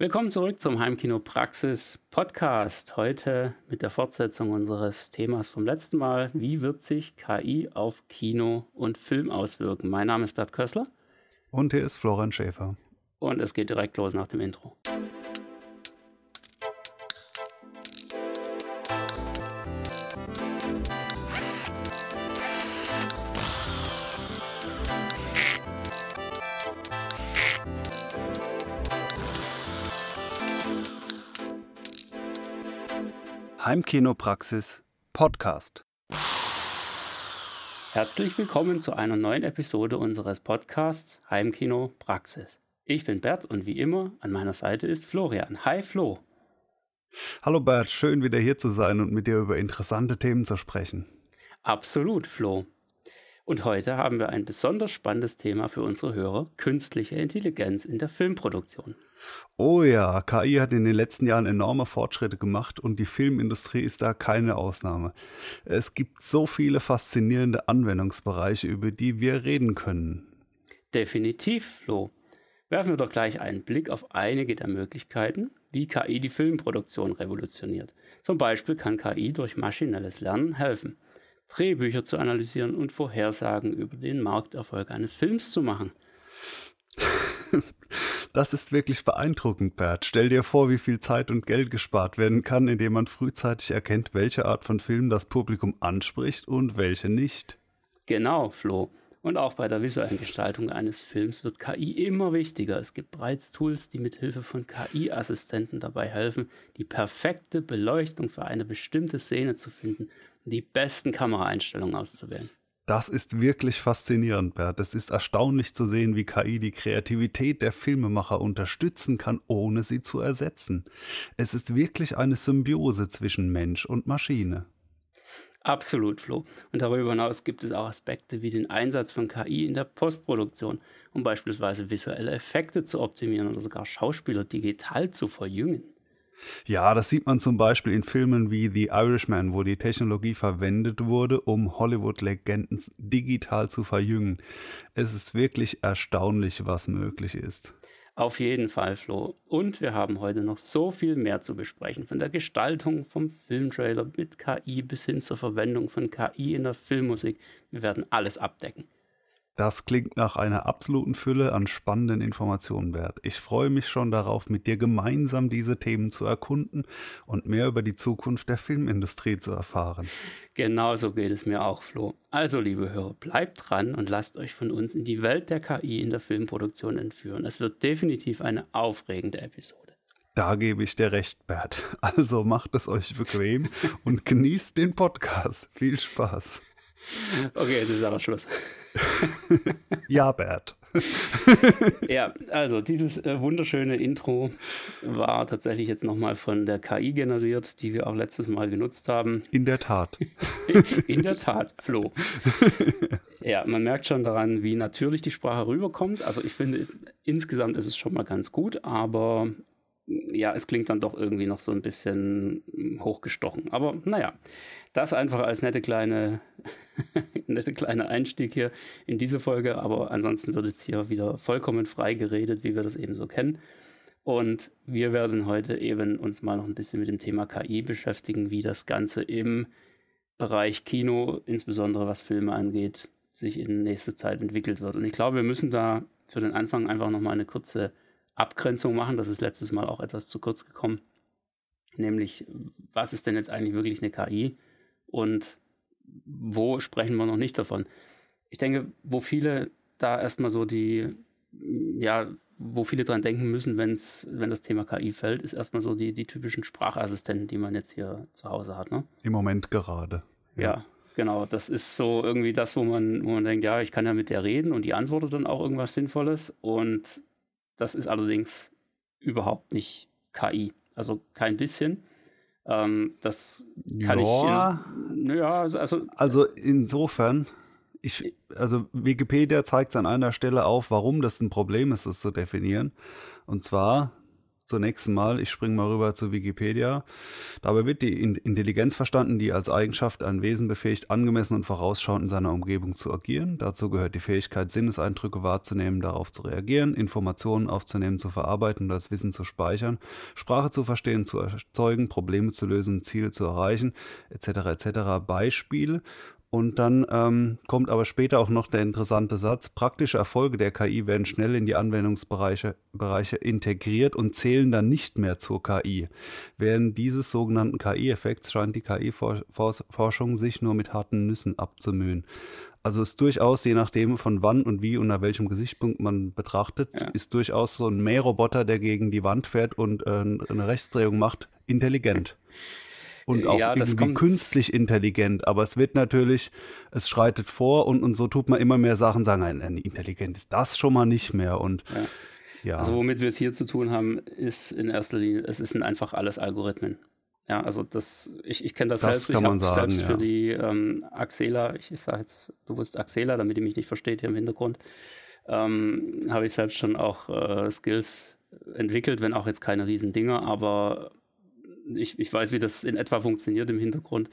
Willkommen zurück zum Heimkino Praxis Podcast. Heute mit der Fortsetzung unseres Themas vom letzten Mal. Wie wird sich KI auf Kino und Film auswirken? Mein Name ist Bert Kössler. Und hier ist Florian Schäfer. Und es geht direkt los nach dem Intro. Heimkinopraxis Podcast. Herzlich willkommen zu einer neuen Episode unseres Podcasts Heimkino Praxis. Ich bin Bert und wie immer an meiner Seite ist Florian. Hi Flo. Hallo Bert, schön wieder hier zu sein und mit dir über interessante Themen zu sprechen. Absolut, Flo. Und heute haben wir ein besonders spannendes Thema für unsere Hörer, künstliche Intelligenz in der Filmproduktion. Oh ja, KI hat in den letzten Jahren enorme Fortschritte gemacht und die Filmindustrie ist da keine Ausnahme. Es gibt so viele faszinierende Anwendungsbereiche, über die wir reden können. Definitiv, Flo. Werfen wir doch gleich einen Blick auf einige der Möglichkeiten, wie KI die Filmproduktion revolutioniert. Zum Beispiel kann KI durch maschinelles Lernen helfen, Drehbücher zu analysieren und Vorhersagen über den Markterfolg eines Films zu machen. Das ist wirklich beeindruckend, Bert. Stell dir vor, wie viel Zeit und Geld gespart werden kann, indem man frühzeitig erkennt, welche Art von Film das Publikum anspricht und welche nicht. Genau, Flo. Und auch bei der visuellen Gestaltung eines Films wird KI immer wichtiger. Es gibt bereits Tools, die mit Hilfe von KI-Assistenten dabei helfen, die perfekte Beleuchtung für eine bestimmte Szene zu finden und die besten Kameraeinstellungen auszuwählen. Das ist wirklich faszinierend, Bert. Es ist erstaunlich zu sehen, wie KI die Kreativität der Filmemacher unterstützen kann, ohne sie zu ersetzen. Es ist wirklich eine Symbiose zwischen Mensch und Maschine. Absolut, Flo. Und darüber hinaus gibt es auch Aspekte wie den Einsatz von KI in der Postproduktion, um beispielsweise visuelle Effekte zu optimieren oder sogar Schauspieler digital zu verjüngen. Ja, das sieht man zum Beispiel in Filmen wie The Irishman, wo die Technologie verwendet wurde, um Hollywood-Legenden digital zu verjüngen. Es ist wirklich erstaunlich, was möglich ist. Auf jeden Fall, Flo. Und wir haben heute noch so viel mehr zu besprechen. Von der Gestaltung vom Filmtrailer mit KI bis hin zur Verwendung von KI in der Filmmusik. Wir werden alles abdecken. Das klingt nach einer absoluten Fülle an spannenden Informationen wert. Ich freue mich schon darauf, mit dir gemeinsam diese Themen zu erkunden und mehr über die Zukunft der Filmindustrie zu erfahren. Genauso geht es mir auch, Flo. Also, liebe Hörer, bleibt dran und lasst euch von uns in die Welt der KI in der Filmproduktion entführen. Es wird definitiv eine aufregende Episode. Da gebe ich dir recht, Bert. Also macht es euch bequem und genießt den Podcast. Viel Spaß. Okay, jetzt ist aber Schluss. ja, Bert. ja, also dieses äh, wunderschöne Intro war tatsächlich jetzt nochmal von der KI generiert, die wir auch letztes Mal genutzt haben. In der Tat. In der Tat, Flo. ja, man merkt schon daran, wie natürlich die Sprache rüberkommt. Also ich finde, insgesamt ist es schon mal ganz gut, aber ja, es klingt dann doch irgendwie noch so ein bisschen hochgestochen. Aber naja, das einfach als nette kleine, nette kleine Einstieg hier in diese Folge. Aber ansonsten wird jetzt hier wieder vollkommen frei geredet, wie wir das eben so kennen. Und wir werden heute eben uns mal noch ein bisschen mit dem Thema KI beschäftigen, wie das Ganze im Bereich Kino, insbesondere was Filme angeht, sich in nächster Zeit entwickelt wird. Und ich glaube, wir müssen da für den Anfang einfach nochmal eine kurze Abgrenzung machen. Das ist letztes Mal auch etwas zu kurz gekommen. Nämlich, was ist denn jetzt eigentlich wirklich eine KI und wo sprechen wir noch nicht davon? Ich denke, wo viele da erstmal so die, ja, wo viele dran denken müssen, wenn's, wenn das Thema KI fällt, ist erstmal so die, die typischen Sprachassistenten, die man jetzt hier zu Hause hat. Ne? Im Moment gerade. Ja. ja. genau. Das ist so irgendwie das, wo man, wo man denkt, ja, ich kann ja mit der reden und die antwortet dann auch irgendwas Sinnvolles. Und das ist allerdings überhaupt nicht KI. Also kein bisschen. Ähm, das kann ja. ich. Naja, also. Also insofern, ich, also Wikipedia zeigt es an einer Stelle auf, warum das ein Problem ist, das zu definieren. Und zwar zunächst mal, ich springe mal rüber zu Wikipedia. Dabei wird die Intelligenz verstanden, die als Eigenschaft ein Wesen befähigt, angemessen und vorausschauend in seiner Umgebung zu agieren. Dazu gehört die Fähigkeit, Sinneseindrücke wahrzunehmen, darauf zu reagieren, Informationen aufzunehmen, zu verarbeiten und das Wissen zu speichern, Sprache zu verstehen, zu erzeugen, Probleme zu lösen, Ziele zu erreichen, etc. etc. Beispiel und dann ähm, kommt aber später auch noch der interessante Satz, praktische Erfolge der KI werden schnell in die Anwendungsbereiche Bereiche integriert und zählen dann nicht mehr zur KI. Während dieses sogenannten KI-Effekts scheint die KI-Forschung sich nur mit harten Nüssen abzumühen. Also ist durchaus, je nachdem von wann und wie und nach welchem Gesichtspunkt man betrachtet, ja. ist durchaus so ein Mähroboter, der gegen die Wand fährt und äh, eine Rechtsdrehung macht, intelligent und auch ja, irgendwie künstlich intelligent. Aber es wird natürlich, es schreitet vor und, und so tut man immer mehr Sachen, sagen, ein, intelligent ist das schon mal nicht mehr. Und ja. ja. Also womit wir es hier zu tun haben, ist in erster Linie, es sind einfach alles Algorithmen. Ja, also das, ich, ich kenne das, das, selbst. Kann ich habe selbst ja. für die ähm, Axela, ich, ich sage jetzt bewusst Axela, damit ihr mich nicht versteht hier im Hintergrund, ähm, habe ich selbst schon auch äh, Skills entwickelt, wenn auch jetzt keine riesen Dinge, aber ich, ich weiß, wie das in etwa funktioniert im Hintergrund.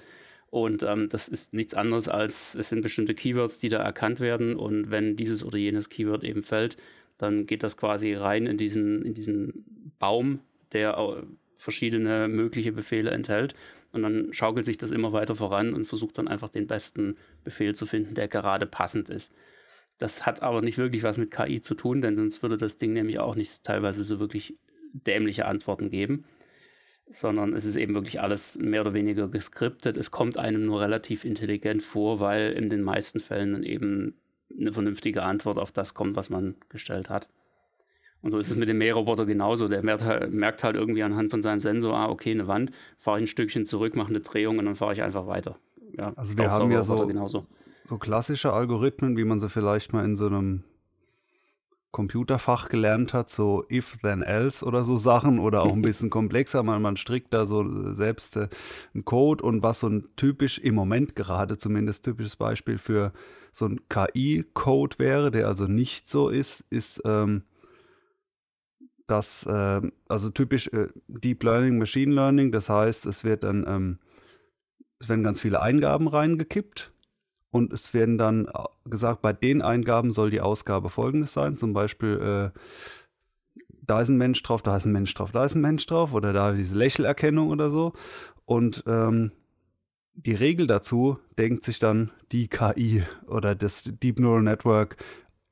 Und ähm, das ist nichts anderes als, es sind bestimmte Keywords, die da erkannt werden. Und wenn dieses oder jenes Keyword eben fällt, dann geht das quasi rein in diesen, in diesen Baum, der verschiedene mögliche Befehle enthält. Und dann schaukelt sich das immer weiter voran und versucht dann einfach den besten Befehl zu finden, der gerade passend ist. Das hat aber nicht wirklich was mit KI zu tun, denn sonst würde das Ding nämlich auch nicht teilweise so wirklich dämliche Antworten geben sondern es ist eben wirklich alles mehr oder weniger geskriptet. Es kommt einem nur relativ intelligent vor, weil in den meisten Fällen dann eben eine vernünftige Antwort auf das kommt, was man gestellt hat. Und so ist es mit dem Mähroboter genauso. Der merkt halt, halt irgendwie anhand von seinem Sensor, ah, okay, eine Wand, fahre ich ein Stückchen zurück, mache eine Drehung und dann fahre ich einfach weiter. Ja, also wir haben ja so, so klassische Algorithmen, wie man sie vielleicht mal in so einem Computerfach gelernt hat, so if then else oder so Sachen oder auch ein bisschen komplexer. Man, man strickt da so selbst äh, einen Code und was so ein typisch im Moment gerade zumindest typisches Beispiel für so ein KI-Code wäre, der also nicht so ist, ist ähm, das, äh, also typisch äh, Deep Learning, Machine Learning. Das heißt, es wird dann, ähm, es werden ganz viele Eingaben reingekippt und es werden dann äh, gesagt, bei den Eingaben soll die Ausgabe folgendes sein, zum Beispiel äh, da ist ein Mensch drauf, da ist ein Mensch drauf, da ist ein Mensch drauf oder da diese Lächelerkennung oder so. Und ähm, die Regel dazu denkt sich dann die KI oder das Deep Neural Network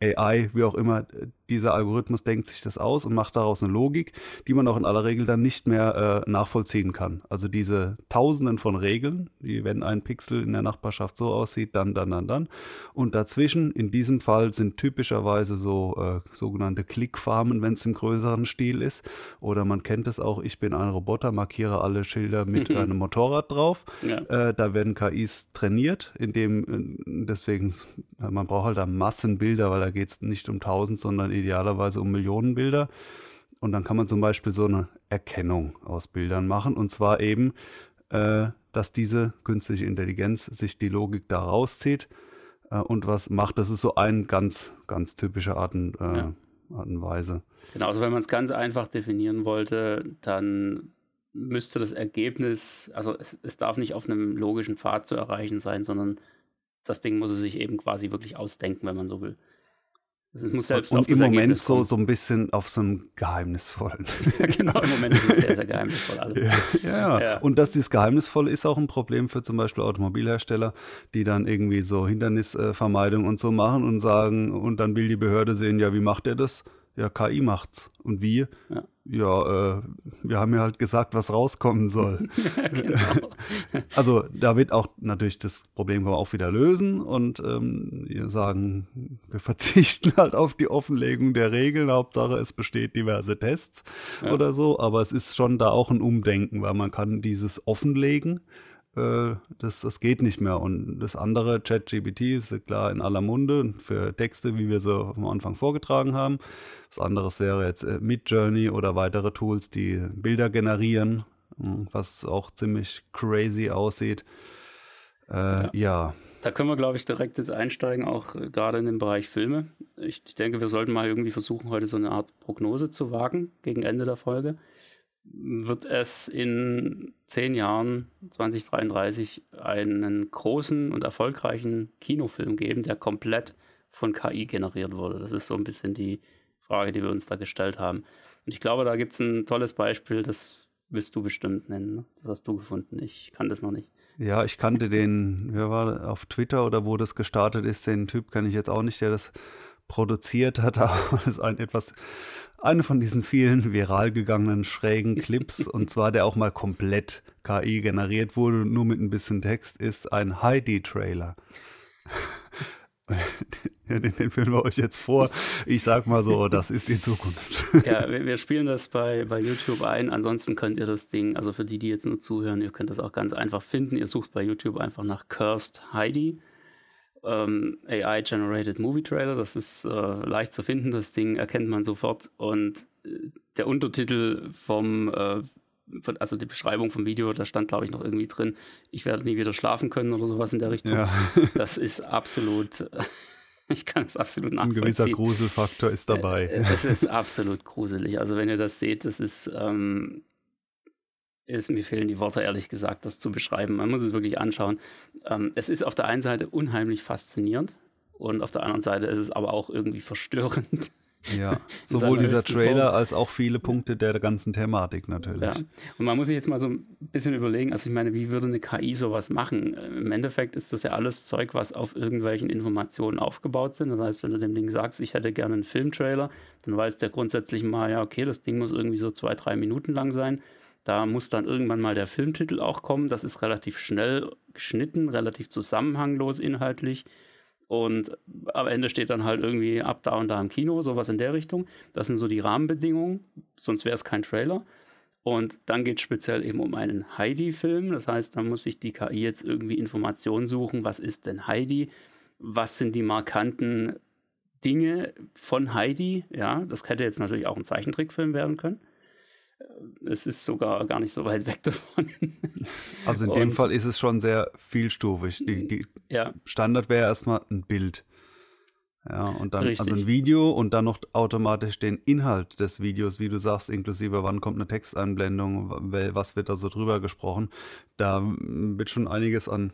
AI, wie auch immer, dieser Algorithmus denkt sich das aus und macht daraus eine Logik, die man auch in aller Regel dann nicht mehr äh, nachvollziehen kann. Also diese Tausenden von Regeln, wie wenn ein Pixel in der Nachbarschaft so aussieht, dann, dann, dann, dann. Und dazwischen, in diesem Fall, sind typischerweise so äh, sogenannte Klickfarmen, wenn es im größeren Stil ist. Oder man kennt es auch, ich bin ein Roboter, markiere alle Schilder mit einem Motorrad drauf. Ja. Äh, da werden KIs trainiert, indem äh, deswegen, man braucht halt da Massenbilder, weil da geht es nicht um tausend, sondern idealerweise um Millionen Bilder. Und dann kann man zum Beispiel so eine Erkennung aus Bildern machen. Und zwar eben, äh, dass diese künstliche Intelligenz sich die Logik da rauszieht äh, und was macht. Das ist so ein ganz, ganz typische Art und, äh, ja. Art und Weise. Genau, also wenn man es ganz einfach definieren wollte, dann müsste das Ergebnis, also es, es darf nicht auf einem logischen Pfad zu erreichen sein, sondern das Ding muss es sich eben quasi wirklich ausdenken, wenn man so will. Muss selbst und im Moment so, so ein bisschen auf so einem geheimnisvollen. ja, genau, im Moment ist es sehr, sehr geheimnisvoll alles. Ja, ja, ja. Und dass dieses Geheimnisvolle ist auch ein Problem für zum Beispiel Automobilhersteller, die dann irgendwie so Hindernisvermeidung und so machen und sagen, und dann will die Behörde sehen, ja, wie macht er das? Ja, KI macht's. Und wie? Ja, ja äh, wir haben ja halt gesagt, was rauskommen soll. genau. also da wird auch natürlich das Problem auch wieder lösen und ähm, wir sagen, wir verzichten halt auf die Offenlegung der Regeln. Hauptsache, es besteht diverse Tests ja. oder so. Aber es ist schon da auch ein Umdenken, weil man kann dieses Offenlegen äh, das, das geht nicht mehr. Und das andere, ChatGPT, ist klar in aller Munde für Texte, wie wir sie am Anfang vorgetragen haben. Das andere wäre jetzt äh, Midjourney oder weitere Tools, die Bilder generieren, hm, was auch ziemlich crazy aussieht. Äh, ja. ja. Da können wir, glaube ich, direkt jetzt einsteigen, auch äh, gerade in den Bereich Filme. Ich, ich, denke, wir sollten mal irgendwie versuchen, heute so eine Art Prognose zu wagen gegen Ende der Folge. Wird es in zehn Jahren, 2033, einen großen und erfolgreichen Kinofilm geben, der komplett von KI generiert wurde? Das ist so ein bisschen die Frage, die wir uns da gestellt haben. Und ich glaube, da gibt es ein tolles Beispiel, das wirst du bestimmt nennen. Ne? Das hast du gefunden. Ich kann das noch nicht. Ja, ich kannte den, wer war auf Twitter oder wo das gestartet ist, den Typ kann ich jetzt auch nicht, der das produziert hat, aber das ist ein etwas, eine von diesen vielen viral gegangenen schrägen Clips und zwar der auch mal komplett KI generiert wurde, nur mit ein bisschen Text, ist ein Heidi-Trailer. den, den filmen wir euch jetzt vor. Ich sag mal so, das ist die Zukunft. Ja, wir, wir, spielen das bei, bei YouTube ein. Ansonsten könnt ihr das Ding, also für die, die jetzt nur zuhören, ihr könnt das auch ganz einfach finden. Ihr sucht bei YouTube einfach nach Cursed Heidi. Ähm, AI-Generated Movie Trailer. Das ist äh, leicht zu finden. Das Ding erkennt man sofort. Und äh, der Untertitel vom äh, also die Beschreibung vom Video, da stand, glaube ich, noch irgendwie drin, ich werde nie wieder schlafen können oder sowas in der Richtung. Ja. Das ist absolut, ich kann es absolut nachvollziehen. Ein gewisser Gruselfaktor ist dabei. Äh, es ist absolut gruselig. Also wenn ihr das seht, das ist, ähm, ist, mir fehlen die Worte, ehrlich gesagt, das zu beschreiben. Man muss es wirklich anschauen. Ähm, es ist auf der einen Seite unheimlich faszinierend und auf der anderen Seite ist es aber auch irgendwie verstörend. Ja, sowohl dieser Trailer Form. als auch viele Punkte der ganzen Thematik natürlich. Ja. Und man muss sich jetzt mal so ein bisschen überlegen, also ich meine, wie würde eine KI sowas machen? Im Endeffekt ist das ja alles Zeug, was auf irgendwelchen Informationen aufgebaut sind. Das heißt, wenn du dem Ding sagst, ich hätte gerne einen Filmtrailer, dann weiß der grundsätzlich mal, ja, okay, das Ding muss irgendwie so zwei, drei Minuten lang sein. Da muss dann irgendwann mal der Filmtitel auch kommen. Das ist relativ schnell geschnitten, relativ zusammenhanglos inhaltlich. Und am Ende steht dann halt irgendwie ab da und da im Kino, sowas in der Richtung. Das sind so die Rahmenbedingungen, sonst wäre es kein Trailer. Und dann geht es speziell eben um einen Heidi-Film. Das heißt, da muss sich die KI jetzt irgendwie Informationen suchen. Was ist denn Heidi? Was sind die markanten Dinge von Heidi? Ja, das hätte jetzt natürlich auch ein Zeichentrickfilm werden können es ist sogar gar nicht so weit weg davon. Also in und, dem Fall ist es schon sehr vielstufig. Die, die ja. Standard wäre erstmal ein Bild. Ja, und dann Richtig. also ein Video und dann noch automatisch den Inhalt des Videos, wie du sagst, inklusive wann kommt eine Texteinblendung, was wird da so drüber gesprochen. Da wird schon einiges an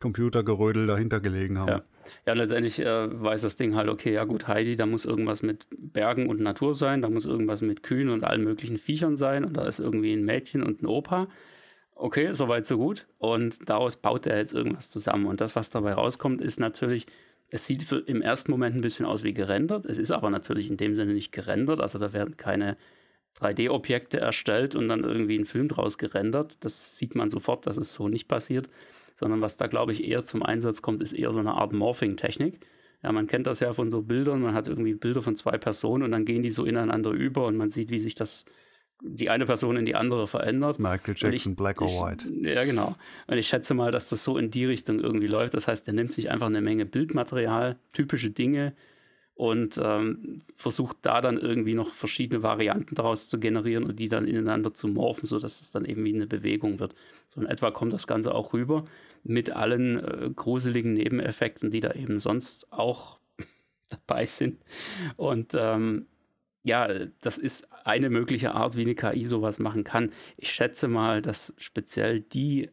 Computergerödel dahinter gelegen haben. Ja, ja letztendlich äh, weiß das Ding halt, okay, ja gut, Heidi, da muss irgendwas mit Bergen und Natur sein, da muss irgendwas mit Kühen und allen möglichen Viechern sein und da ist irgendwie ein Mädchen und ein Opa. Okay, soweit so gut. Und daraus baut er jetzt irgendwas zusammen. Und das, was dabei rauskommt, ist natürlich, es sieht für, im ersten Moment ein bisschen aus wie gerendert. Es ist aber natürlich in dem Sinne nicht gerendert. Also da werden keine 3D-Objekte erstellt und dann irgendwie ein Film draus gerendert. Das sieht man sofort, dass es so nicht passiert sondern was da, glaube ich, eher zum Einsatz kommt, ist eher so eine Art Morphing-Technik. Ja, man kennt das ja von so Bildern, man hat irgendwie Bilder von zwei Personen und dann gehen die so ineinander über und man sieht, wie sich das die eine Person in die andere verändert. Michael Jackson, ich, Black or White. ja, genau. Und ich schätze mal, dass das so in die Richtung irgendwie läuft. Das heißt, er nimmt sich einfach eine Menge Bildmaterial, typische Dinge, und ähm, versucht da dann irgendwie noch verschiedene Varianten daraus zu generieren und die dann ineinander zu morphen, sodass es dann eben wie eine Bewegung wird. So in etwa kommt das Ganze auch rüber mit allen äh, gruseligen Nebeneffekten, die da eben sonst auch dabei sind. Und ähm, ja, das ist eine mögliche Art, wie eine KI sowas machen kann. Ich schätze mal, dass speziell die,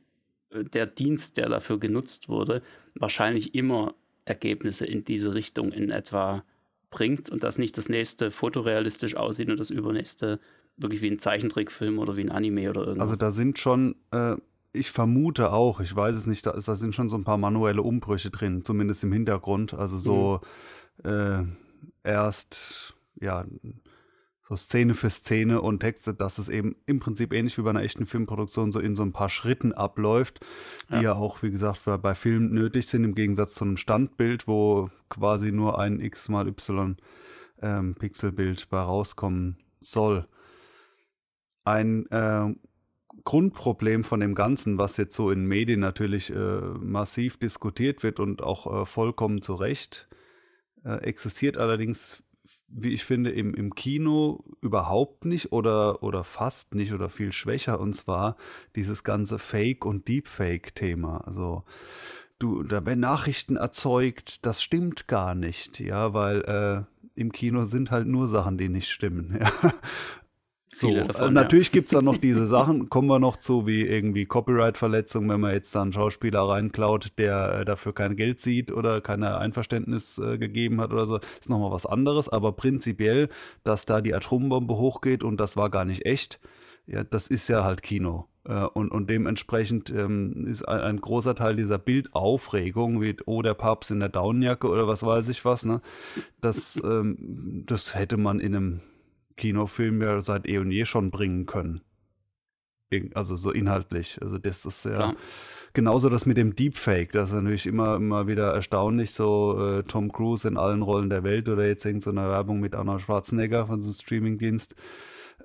äh, der Dienst, der dafür genutzt wurde, wahrscheinlich immer Ergebnisse in diese Richtung in etwa bringt und dass nicht das nächste fotorealistisch aussieht und das übernächste wirklich wie ein Zeichentrickfilm oder wie ein Anime oder irgendwas. Also da sind schon, äh, ich vermute auch, ich weiß es nicht, da, ist, da sind schon so ein paar manuelle Umbrüche drin, zumindest im Hintergrund. Also so mhm. äh, erst, ja, so Szene für Szene und Texte, dass es eben im Prinzip ähnlich wie bei einer echten Filmproduktion so in so ein paar Schritten abläuft, die ja, ja auch, wie gesagt, bei Filmen nötig sind, im Gegensatz zu einem Standbild, wo quasi nur ein x mal y ähm, Pixelbild bei rauskommen soll. Ein äh, Grundproblem von dem Ganzen, was jetzt so in Medien natürlich äh, massiv diskutiert wird und auch äh, vollkommen zu Recht, äh, existiert allerdings wie ich finde, im, im Kino überhaupt nicht oder, oder fast nicht oder viel schwächer. Und zwar dieses ganze Fake- und Deepfake-Thema. Also du, da werden Nachrichten erzeugt, das stimmt gar nicht, ja, weil äh, im Kino sind halt nur Sachen, die nicht stimmen. Ja. So, davon, natürlich ja. gibt es da noch diese Sachen, kommen wir noch zu, wie irgendwie Copyright-Verletzung, wenn man jetzt da einen Schauspieler reinklaut, der äh, dafür kein Geld sieht oder keine Einverständnis äh, gegeben hat oder so, ist nochmal was anderes. Aber prinzipiell, dass da die Atombombe hochgeht und das war gar nicht echt, ja, das ist ja halt Kino. Äh, und, und dementsprechend ähm, ist ein, ein, großer Teil dieser Bildaufregung, wie, oh, der Papst in der Daunenjacke oder was weiß ich was, ne? Das, ähm, das hätte man in einem Kinofilm ja seit eh und je schon bringen können. Also so inhaltlich. Also das ist ja Klar. genauso das mit dem Deepfake. Das ist natürlich immer, immer wieder erstaunlich. So äh, Tom Cruise in allen Rollen der Welt oder jetzt irgendeine so Werbung mit Arnold Schwarzenegger von so einem Streamingdienst.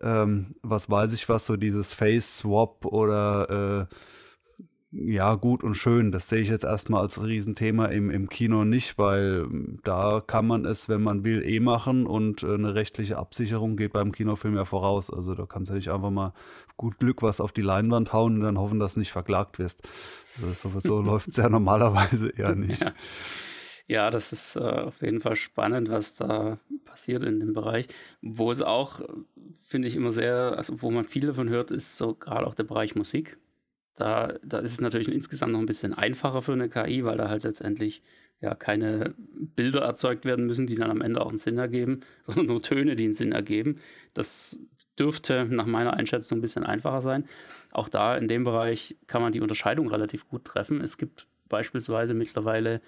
Ähm, was weiß ich was, so dieses Face Swap oder äh, ja, gut und schön. Das sehe ich jetzt erstmal als Riesenthema im, im Kino nicht, weil ähm, da kann man es, wenn man will, eh machen und äh, eine rechtliche Absicherung geht beim Kinofilm ja voraus. Also da kannst du nicht einfach mal gut Glück was auf die Leinwand hauen und dann hoffen, dass du nicht verklagt wirst. Also sowieso läuft es ja normalerweise eher nicht. Ja. Ja, das ist äh, auf jeden Fall spannend, was da passiert in dem Bereich. Wo es auch, finde ich, immer sehr, also wo man viel davon hört, ist so gerade auch der Bereich Musik. Da, da ist es natürlich insgesamt noch ein bisschen einfacher für eine KI, weil da halt letztendlich ja keine Bilder erzeugt werden müssen, die dann am Ende auch einen Sinn ergeben, sondern nur Töne, die einen Sinn ergeben. Das dürfte nach meiner Einschätzung ein bisschen einfacher sein. Auch da in dem Bereich kann man die Unterscheidung relativ gut treffen. Es gibt beispielsweise mittlerweile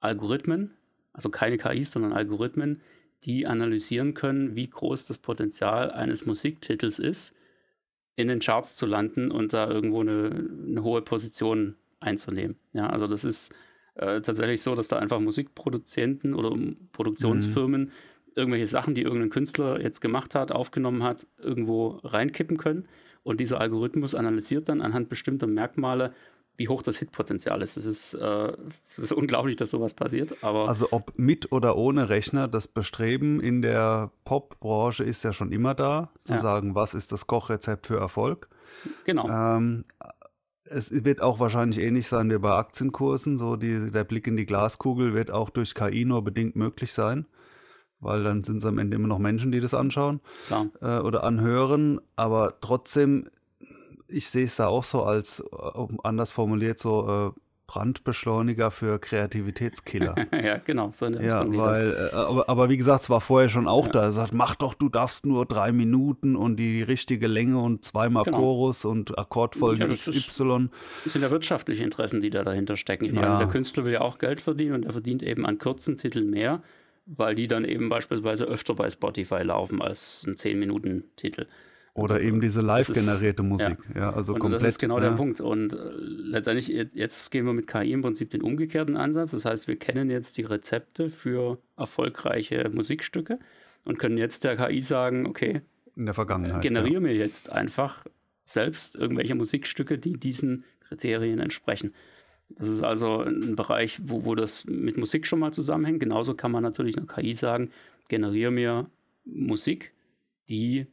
Algorithmen, also keine KIs, sondern Algorithmen, die analysieren können, wie groß das Potenzial eines Musiktitels ist in den Charts zu landen und da irgendwo eine, eine hohe Position einzunehmen. Ja, also das ist äh, tatsächlich so, dass da einfach Musikproduzenten oder Produktionsfirmen mhm. irgendwelche Sachen, die irgendein Künstler jetzt gemacht hat, aufgenommen hat, irgendwo reinkippen können. Und dieser Algorithmus analysiert dann anhand bestimmter Merkmale, wie hoch das Hitpotenzial ist. Es ist, äh, ist unglaublich, dass sowas passiert. Aber also ob mit oder ohne Rechner, das Bestreben in der Pop-Branche ist ja schon immer da, zu ja. sagen, was ist das Kochrezept für Erfolg. Genau. Ähm, es wird auch wahrscheinlich ähnlich sein wie bei Aktienkursen. So die, der Blick in die Glaskugel wird auch durch KI nur bedingt möglich sein weil dann sind es am Ende immer noch Menschen, die das anschauen äh, oder anhören. Aber trotzdem ich sehe es da auch so als, äh, anders formuliert, so äh, Brandbeschleuniger für Kreativitätskiller. ja, genau, so in der ja, Richtung weil, äh, aber, aber wie gesagt, es war vorher schon auch ja. da. Er sagt, mach doch, du darfst nur drei Minuten und die richtige Länge und zweimal genau. Chorus und Akkordfolge ja, XY. Das sind ja wirtschaftliche Interessen, die da dahinter stecken. Ich meine, der Künstler will ja auch Geld verdienen und er verdient eben an kurzen Titeln mehr, weil die dann eben beispielsweise öfter bei Spotify laufen als ein 10-Minuten-Titel. Oder eben diese live generierte Musik. Ja. ja. also und komplett. Das ist genau ja. der Punkt. Und äh, letztendlich, jetzt gehen wir mit KI im Prinzip den umgekehrten Ansatz. Das heißt, wir kennen jetzt die Rezepte für erfolgreiche Musikstücke und können jetzt der KI sagen, okay, in der Vergangenheit. Generiere ja. mir jetzt einfach selbst irgendwelche Musikstücke, die diesen Kriterien entsprechen. Das ist also ein Bereich, wo, wo das mit Musik schon mal zusammenhängt. Genauso kann man natürlich einer KI sagen, generiere mir Musik, die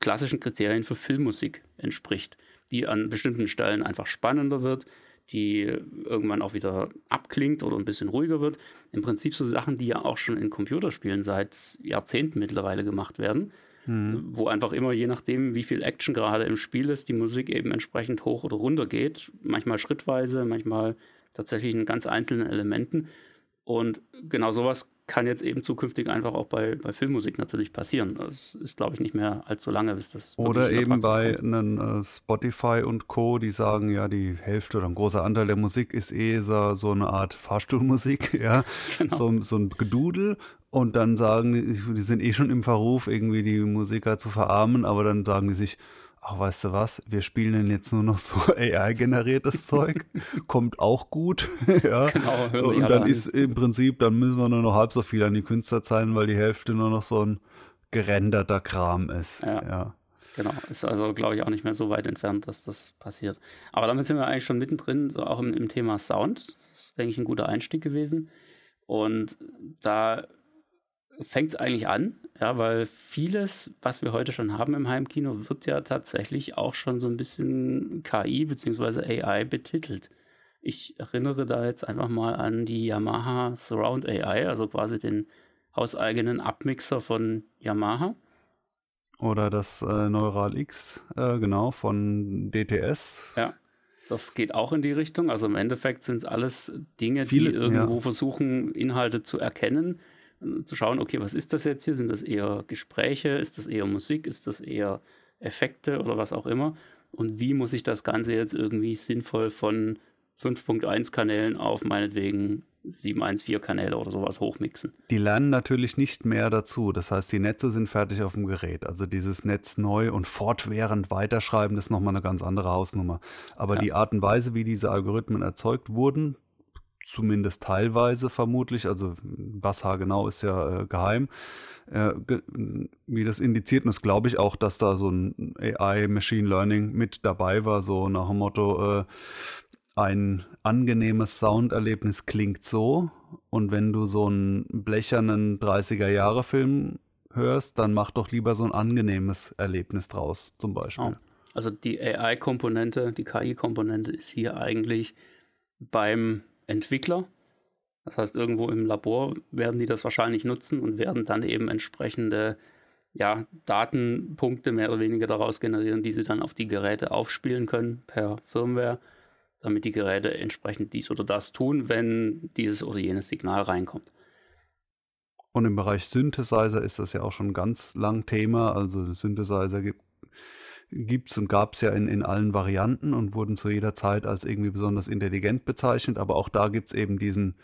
klassischen Kriterien für Filmmusik entspricht, die an bestimmten Stellen einfach spannender wird, die irgendwann auch wieder abklingt oder ein bisschen ruhiger wird. Im Prinzip so Sachen, die ja auch schon in Computerspielen seit Jahrzehnten mittlerweile gemacht werden, mhm. wo einfach immer je nachdem, wie viel Action gerade im Spiel ist, die Musik eben entsprechend hoch oder runter geht. Manchmal schrittweise, manchmal tatsächlich in ganz einzelnen Elementen. Und genau sowas kann jetzt eben zukünftig einfach auch bei, bei Filmmusik natürlich passieren. Das ist, glaube ich, nicht mehr allzu lange, bis das. Oder eben bei einem äh, Spotify und Co., die sagen, ja, die Hälfte oder ein großer Anteil der Musik ist eh so, so eine Art Fahrstuhlmusik, ja. Genau. So, so ein Gedudel. Und dann sagen die, die sind eh schon im Verruf, irgendwie die Musiker zu verarmen, aber dann sagen die sich, ach, weißt du was, wir spielen denn jetzt nur noch so AI-generiertes Zeug, kommt auch gut. ja. Genau, hören sich Und dann ist im Prinzip, dann müssen wir nur noch halb so viel an die Künstler zahlen, weil die Hälfte nur noch so ein gerenderter Kram ist. Ja. ja. Genau, ist also, glaube ich, auch nicht mehr so weit entfernt, dass das passiert. Aber damit sind wir eigentlich schon mittendrin, so auch im, im Thema Sound. Das ist, denke ich, ein guter Einstieg gewesen. Und da fängt es eigentlich an, ja, weil vieles, was wir heute schon haben im Heimkino, wird ja tatsächlich auch schon so ein bisschen KI bzw. AI betitelt. Ich erinnere da jetzt einfach mal an die Yamaha Surround AI, also quasi den hauseigenen Abmixer von Yamaha. Oder das äh, Neural X, äh, genau, von DTS. Ja, das geht auch in die Richtung. Also im Endeffekt sind es alles Dinge, Viele, die irgendwo ja. versuchen, Inhalte zu erkennen, zu schauen, okay, was ist das jetzt hier? Sind das eher Gespräche? Ist das eher Musik? Ist das eher Effekte oder was auch immer? Und wie muss ich das Ganze jetzt irgendwie sinnvoll von 5.1 Kanälen auf meinetwegen 714 Kanäle oder sowas hochmixen. Die lernen natürlich nicht mehr dazu. Das heißt, die Netze sind fertig auf dem Gerät. Also dieses Netz neu und fortwährend weiterschreiben, das ist nochmal eine ganz andere Hausnummer. Aber ja. die Art und Weise, wie diese Algorithmen erzeugt wurden, zumindest teilweise vermutlich, also was genau ist ja äh, geheim, äh, wie das indiziert. Und das glaube ich auch, dass da so ein AI Machine Learning mit dabei war, so nach dem Motto, äh, ein angenehmes Sounderlebnis klingt so und wenn du so einen blechernen 30er-Jahre-Film hörst, dann mach doch lieber so ein angenehmes Erlebnis draus, zum Beispiel. Also die AI-Komponente, die KI-Komponente ist hier eigentlich beim Entwickler. Das heißt, irgendwo im Labor werden die das wahrscheinlich nutzen und werden dann eben entsprechende ja, Datenpunkte mehr oder weniger daraus generieren, die sie dann auf die Geräte aufspielen können per Firmware damit die Geräte entsprechend dies oder das tun, wenn dieses oder jenes Signal reinkommt. Und im Bereich Synthesizer ist das ja auch schon ganz lang Thema. Also Synthesizer gibt es und gab es ja in, in allen Varianten und wurden zu jeder Zeit als irgendwie besonders intelligent bezeichnet. Aber auch da gibt es eben diesen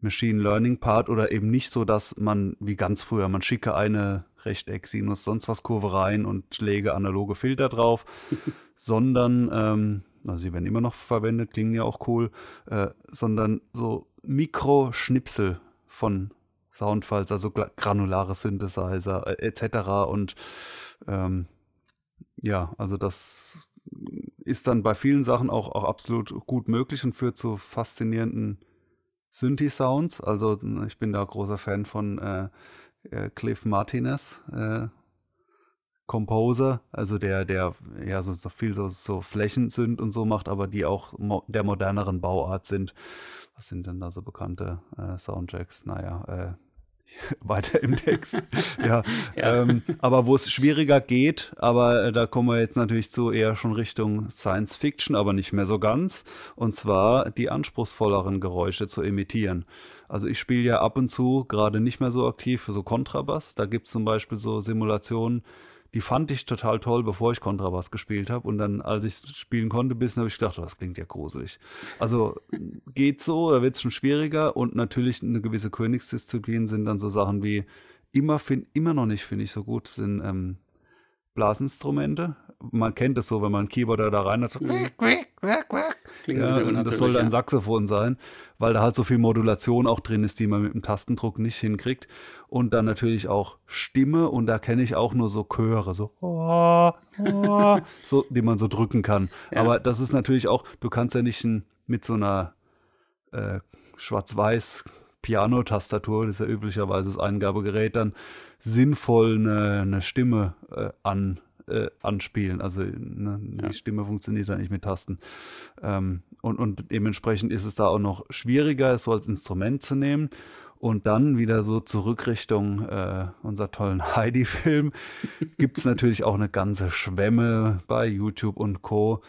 Machine Learning Part oder eben nicht so, dass man wie ganz früher, man schicke eine Rechteck, Sinus, sonst was Kurve rein und lege analoge Filter drauf, sondern ähm, also sie werden immer noch verwendet, klingen ja auch cool, äh, sondern so Mikroschnipsel von Soundfiles, also granulare Synthesizer äh, etc. Und ähm, ja, also das ist dann bei vielen Sachen auch, auch absolut gut möglich und führt zu faszinierenden Synthi-Sounds. Also ich bin da großer Fan von äh, äh Cliff Martinez, äh, Composer, also der, der ja so, so viel so, so Flächen sind und so macht, aber die auch mo der moderneren Bauart sind. Was sind denn da so bekannte äh, Soundtracks? Naja, äh, weiter im Text. ja, ja. Ähm, aber wo es schwieriger geht, aber äh, da kommen wir jetzt natürlich zu eher schon Richtung Science Fiction, aber nicht mehr so ganz. Und zwar die anspruchsvolleren Geräusche zu imitieren. Also ich spiele ja ab und zu gerade nicht mehr so aktiv für so Kontrabass. Da gibt es zum Beispiel so Simulationen, die fand ich total toll, bevor ich Kontrabass gespielt habe. Und dann, als ich spielen konnte, bisschen habe ich gedacht, oh, das klingt ja gruselig. Also geht so, da wird es schon schwieriger. Und natürlich eine gewisse Königsdisziplin sind dann so Sachen wie immer, find, immer noch nicht, finde ich so gut, sind ähm, Blasinstrumente. Man kennt es so, wenn man ein Keyboard da rein hat, so mhm. Klingt ja, das soll dann ja. Saxophon sein, weil da halt so viel Modulation auch drin ist, die man mit dem Tastendruck nicht hinkriegt. Und dann natürlich auch Stimme und da kenne ich auch nur so Chöre, so, oh, oh, so die man so drücken kann. Ja. Aber das ist natürlich auch, du kannst ja nicht ein, mit so einer äh, schwarz-weiß Piano-Tastatur, das ist ja üblicherweise das Eingabegerät, dann sinnvoll eine, eine Stimme äh, an, äh, anspielen. Also ne, ja. die Stimme funktioniert da nicht mit Tasten. Ähm, und, und dementsprechend ist es da auch noch schwieriger, es so als Instrument zu nehmen. Und dann wieder so zurück Richtung äh, unser tollen Heidi-Film gibt es natürlich auch eine ganze Schwemme bei YouTube und Co.,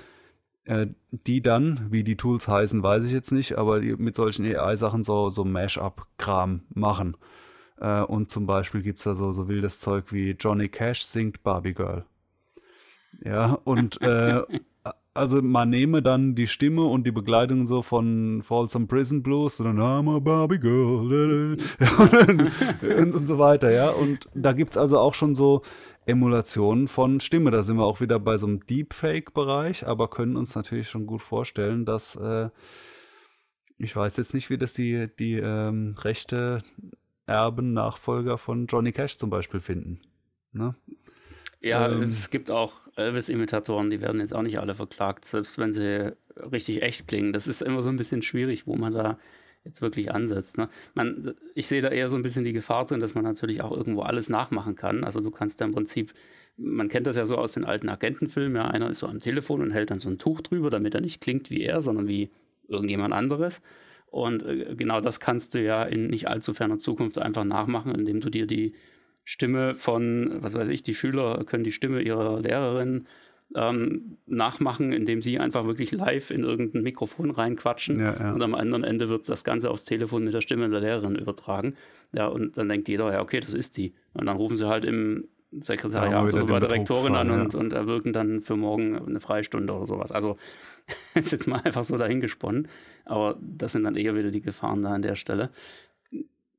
die dann, wie die Tools heißen, weiß ich jetzt nicht, aber die mit solchen AI-Sachen so, so Mash-up-Kram machen. Äh, und zum Beispiel gibt es da so, so wildes Zeug wie Johnny Cash singt Barbie Girl. Ja, und äh, also man nehme dann die Stimme und die Begleitung so von Folsom Prison Blues und dann I'm a Barbie Girl und, und, so weiter, ja. Und da gibt es also auch schon so Emulationen von Stimme. Da sind wir auch wieder bei so einem Deepfake-Bereich, aber können uns natürlich schon gut vorstellen, dass äh, ich weiß jetzt nicht, wie das die, die ähm, rechte Erben, Nachfolger von Johnny Cash zum Beispiel finden. Ne? Ja, ähm, es gibt auch Elvis-Imitatoren, die werden jetzt auch nicht alle verklagt, selbst wenn sie richtig echt klingen. Das ist immer so ein bisschen schwierig, wo man da jetzt wirklich ansetzt. Ne? Man, ich sehe da eher so ein bisschen die Gefahr drin, dass man natürlich auch irgendwo alles nachmachen kann. Also du kannst da im Prinzip, man kennt das ja so aus den alten Agentenfilmen, ja, einer ist so am Telefon und hält dann so ein Tuch drüber, damit er nicht klingt wie er, sondern wie irgendjemand anderes. Und äh, genau das kannst du ja in nicht allzu ferner Zukunft einfach nachmachen, indem du dir die Stimme von, was weiß ich, die Schüler können die Stimme ihrer Lehrerin ähm, nachmachen, indem sie einfach wirklich live in irgendein Mikrofon reinquatschen ja, ja. und am anderen Ende wird das Ganze aufs Telefon mit der Stimme der Lehrerin übertragen. Ja, und dann denkt jeder, ja, okay, das ist die. Und dann rufen sie halt im Sekretariat ja, oder bei der Rektorin an und, und erwirken dann für morgen eine Freistunde oder sowas. Also ist jetzt mal einfach so dahingesponnen. Aber das sind dann eher wieder die Gefahren da an der Stelle.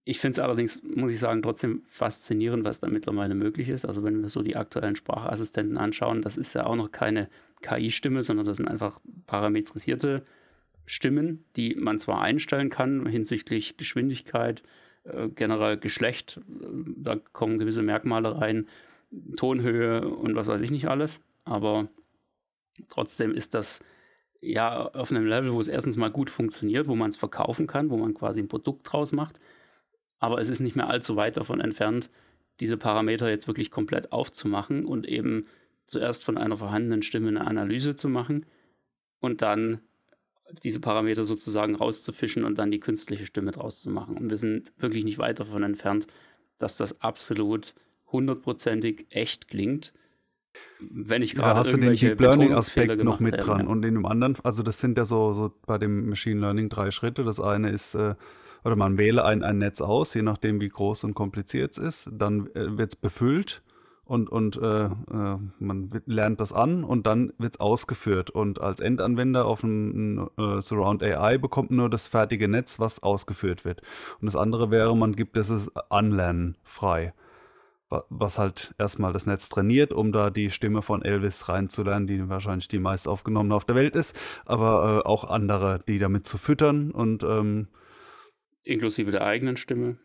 Ich finde es allerdings, muss ich sagen, trotzdem faszinierend, was da mittlerweile möglich ist. Also wenn wir so die aktuellen Sprachassistenten anschauen, das ist ja auch noch keine KI-Stimme, sondern das sind einfach parametrisierte Stimmen, die man zwar einstellen kann hinsichtlich Geschwindigkeit, äh, generell Geschlecht, äh, da kommen gewisse Merkmale rein, Tonhöhe und was weiß ich nicht alles, aber trotzdem ist das ja auf einem Level, wo es erstens mal gut funktioniert, wo man es verkaufen kann, wo man quasi ein Produkt draus macht, aber es ist nicht mehr allzu weit davon entfernt, diese Parameter jetzt wirklich komplett aufzumachen und eben zuerst von einer vorhandenen Stimme eine Analyse zu machen und dann diese Parameter sozusagen rauszufischen und dann die künstliche Stimme draus zu machen. Und wir sind wirklich nicht weit davon entfernt, dass das absolut hundertprozentig echt klingt. Wenn ich gerade ja, hast du den Deep Learning Aspekt noch mit dran. Ja. Und in dem anderen, also das sind ja so, so bei dem Machine Learning drei Schritte. Das eine ist, äh, oder man wähle ein, ein Netz aus, je nachdem wie groß und kompliziert es ist. Dann äh, wird es befüllt und, und äh, äh, man lernt das an und dann wird es ausgeführt. Und als Endanwender auf einem äh, Surround AI bekommt nur das fertige Netz, was ausgeführt wird. Und das andere wäre, man gibt es Anlernen frei. Was halt erstmal das Netz trainiert, um da die Stimme von Elvis reinzulernen, die wahrscheinlich die meist aufgenommene auf der Welt ist, aber äh, auch andere, die damit zu füttern und ähm, inklusive der eigenen Stimme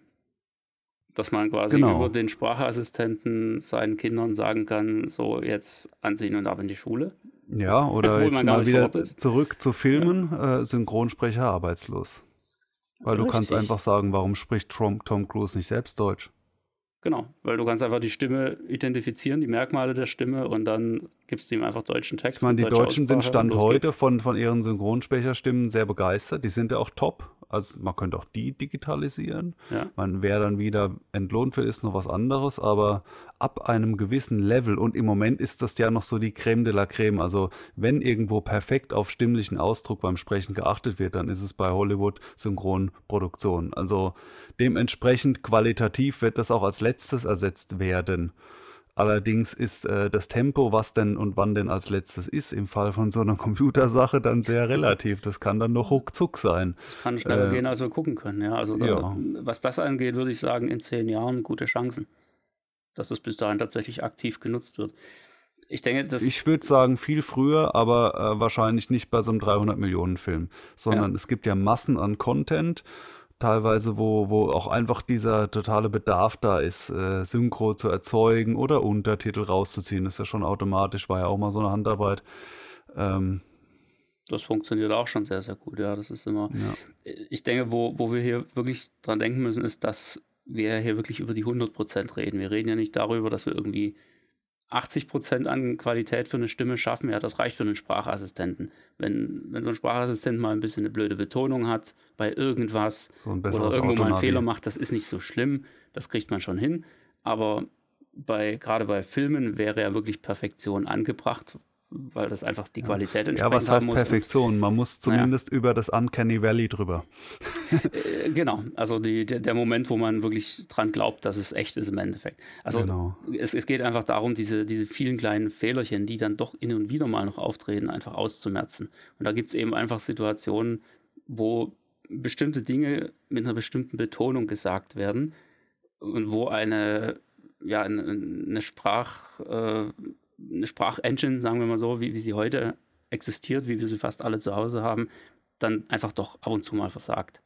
dass man quasi genau. über den Sprachassistenten seinen Kindern sagen kann, so jetzt anziehen und ab in die Schule. Ja, oder jetzt mal wieder zurück zu Filmen, ja. äh, Synchronsprecher arbeitslos. Weil Richtig. du kannst einfach sagen, warum spricht Tom, Tom Cruise nicht selbst Deutsch? Genau, weil du kannst einfach die Stimme identifizieren, die Merkmale der Stimme und dann gibst du ihm einfach deutschen Text. Ich meine, die Deutschen sind Stand heute von, von ihren Synchronsprecherstimmen sehr begeistert. Die sind ja auch top. Also man könnte auch die digitalisieren. Ja. Man wer dann wieder entlohnt wird, ist noch was anderes, aber ab einem gewissen Level und im Moment ist das ja noch so die Creme de la Creme. Also wenn irgendwo perfekt auf stimmlichen Ausdruck beim Sprechen geachtet wird, dann ist es bei Hollywood Synchronproduktion. Also dementsprechend qualitativ wird das auch als letztes ersetzt werden. Allerdings ist äh, das Tempo, was denn und wann denn als letztes ist, im Fall von so einer Computersache dann sehr relativ. Das kann dann noch ruckzuck sein. Das kann schneller äh, gehen, als wir gucken können. Ja, also da, ja. was das angeht, würde ich sagen, in zehn Jahren gute Chancen, dass es bis dahin tatsächlich aktiv genutzt wird. Ich denke, das. Ich würde sagen, viel früher, aber äh, wahrscheinlich nicht bei so einem 300 Millionen Film, sondern ja. es gibt ja Massen an Content teilweise, wo, wo auch einfach dieser totale Bedarf da ist, äh, Synchro zu erzeugen oder Untertitel rauszuziehen. Das ist ja schon automatisch, war ja auch mal so eine Handarbeit. Ähm, das funktioniert auch schon sehr, sehr gut, ja. Das ist immer. Ja. Ich denke, wo, wo wir hier wirklich dran denken müssen, ist, dass wir hier wirklich über die 100 Prozent reden. Wir reden ja nicht darüber, dass wir irgendwie 80 Prozent an Qualität für eine Stimme schaffen, ja, das reicht für einen Sprachassistenten. Wenn, wenn so ein Sprachassistent mal ein bisschen eine blöde Betonung hat bei irgendwas so oder irgendwo mal einen Fehler macht, das ist nicht so schlimm, das kriegt man schon hin. Aber bei, gerade bei Filmen wäre ja wirklich Perfektion angebracht, weil das einfach die Qualität entspricht. Ja, was heißt Perfektion? Man muss zumindest ja. über das Uncanny Valley drüber. Äh, genau, also die, der, der, Moment, wo man wirklich dran glaubt, dass es echt ist im Endeffekt. Also genau. es, es geht einfach darum, diese, diese vielen kleinen Fehlerchen, die dann doch hin und wieder mal noch auftreten, einfach auszumerzen. Und da gibt es eben einfach Situationen, wo bestimmte Dinge mit einer bestimmten Betonung gesagt werden und wo eine, ja, eine, eine Sprach... Äh, eine Sprachengine, sagen wir mal so, wie, wie sie heute existiert, wie wir sie fast alle zu Hause haben, dann einfach doch ab und zu mal versagt.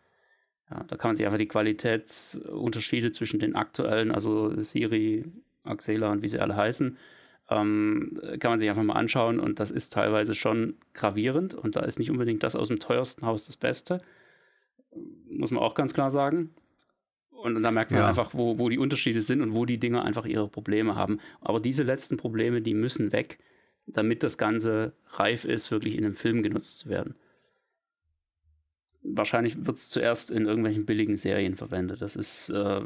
Ja, da kann man sich einfach die Qualitätsunterschiede zwischen den aktuellen, also Siri, Axela und wie sie alle heißen, ähm, kann man sich einfach mal anschauen und das ist teilweise schon gravierend und da ist nicht unbedingt das aus dem teuersten Haus das Beste, muss man auch ganz klar sagen. Und da merkt man ja. einfach, wo, wo die Unterschiede sind und wo die Dinger einfach ihre Probleme haben. Aber diese letzten Probleme, die müssen weg, damit das Ganze reif ist, wirklich in einem Film genutzt zu werden. wahrscheinlich wird es zuerst in irgendwelchen billigen Serien verwendet. Das ist äh,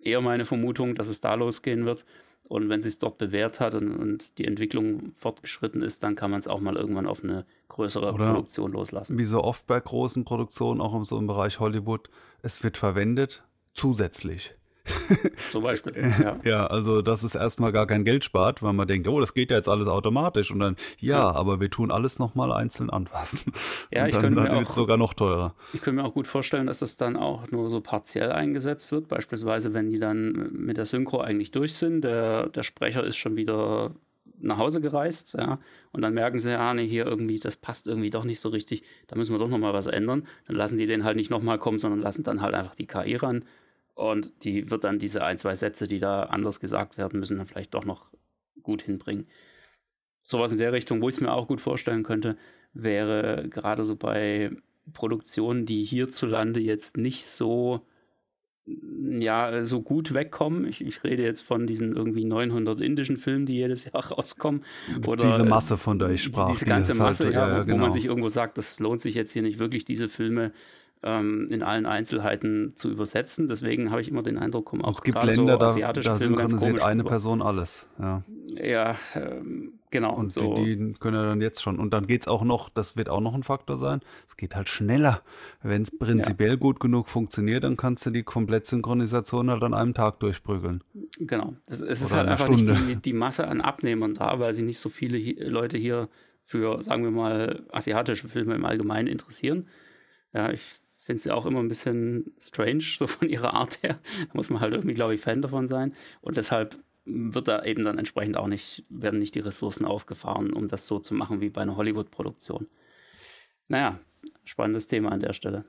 eher meine Vermutung, dass es da losgehen wird. Und wenn es sich dort bewährt hat und, und, die Entwicklung fortgeschritten ist, dann kann man es auch mal irgendwann auf eine größere Oder Produktion loslassen. Wie so oft bei großen Produktionen, auch so im Bereich Hollywood, es wird verwendet zusätzlich. Zum Beispiel. Ja. ja, also dass es erstmal gar kein Geld spart, weil man denkt, oh, das geht ja jetzt alles automatisch und dann, ja, ja. aber wir tun alles nochmal einzeln anpassen. Ja, und ich dann, könnte dann wird es sogar noch teurer. Ich könnte mir auch gut vorstellen, dass das dann auch nur so partiell eingesetzt wird. Beispielsweise, wenn die dann mit der Synchro eigentlich durch sind, der, der Sprecher ist schon wieder nach Hause gereist, ja, und dann merken sie, ja, nee, hier irgendwie, das passt irgendwie doch nicht so richtig, da müssen wir doch nochmal was ändern. Dann lassen die den halt nicht nochmal kommen, sondern lassen dann halt einfach die KI ran und die wird dann diese ein, zwei Sätze, die da anders gesagt werden müssen, dann vielleicht doch noch gut hinbringen. Sowas in der Richtung, wo ich es mir auch gut vorstellen könnte, wäre gerade so bei Produktionen, die hierzulande jetzt nicht so ja, so gut wegkommen. Ich, ich, rede jetzt von diesen irgendwie 900 indischen Filmen, die jedes Jahr rauskommen. Oder diese Masse, von der ich sprach. Diese ganze Masse, halt, ja, wo, ja, genau. wo, man sich irgendwo sagt, das lohnt sich jetzt hier nicht wirklich, diese Filme ähm, in allen Einzelheiten zu übersetzen. Deswegen habe ich immer den Eindruck, kommen auch es gibt Länder, so asiatische da, da Filme ganz komisch eine. Person alles. Ja, ja ähm, genau. Und so. die, die, können ja dann jetzt schon. Und dann geht es auch noch, das wird auch noch ein Faktor sein, es geht halt schneller. Wenn es prinzipiell ja. gut genug funktioniert, dann kannst du die Komplettsynchronisation halt an einem Tag durchprügeln. Genau. Es, es ist halt einfach Stunde. nicht die, die Masse an Abnehmern da, weil sich nicht so viele Leute hier für, sagen wir mal, asiatische Filme im Allgemeinen interessieren. Ja, ich finde sie auch immer ein bisschen strange, so von ihrer Art her. Da muss man halt irgendwie, glaube ich, Fan davon sein. Und deshalb wird da eben dann entsprechend auch nicht, werden nicht die Ressourcen aufgefahren, um das so zu machen wie bei einer Hollywood-Produktion. Naja, spannendes Thema an der Stelle.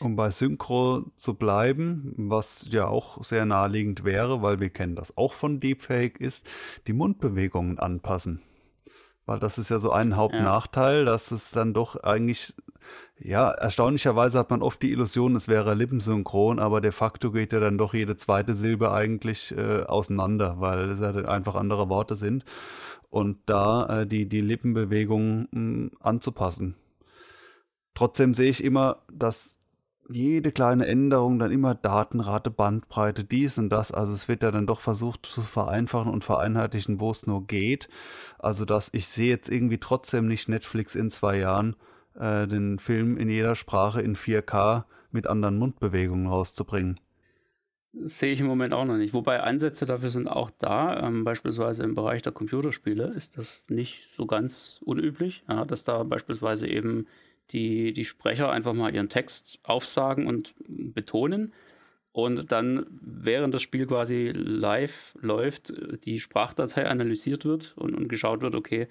Um bei Synchro zu bleiben, was ja auch sehr naheliegend wäre, weil wir kennen das auch von Deepfake, ist die Mundbewegungen anpassen. Weil das ist ja so ein Hauptnachteil, ja. dass es dann doch eigentlich ja, erstaunlicherweise hat man oft die Illusion, es wäre lippensynchron, aber de facto geht ja dann doch jede zweite Silbe eigentlich äh, auseinander, weil es ja einfach andere Worte sind. Und da äh, die, die Lippenbewegungen mh, anzupassen. Trotzdem sehe ich immer, dass jede kleine Änderung dann immer Datenrate, Bandbreite, dies und das. Also es wird ja dann doch versucht zu vereinfachen und vereinheitlichen, wo es nur geht. Also dass ich sehe jetzt irgendwie trotzdem nicht Netflix in zwei Jahren äh, den Film in jeder Sprache in 4K mit anderen Mundbewegungen rauszubringen. Sehe ich im Moment auch noch nicht. Wobei Ansätze dafür sind auch da. Ähm, beispielsweise im Bereich der Computerspiele ist das nicht so ganz unüblich, ja, dass da beispielsweise eben die, die Sprecher einfach mal ihren Text aufsagen und betonen. Und dann, während das Spiel quasi live läuft, die Sprachdatei analysiert wird und, und geschaut wird, okay,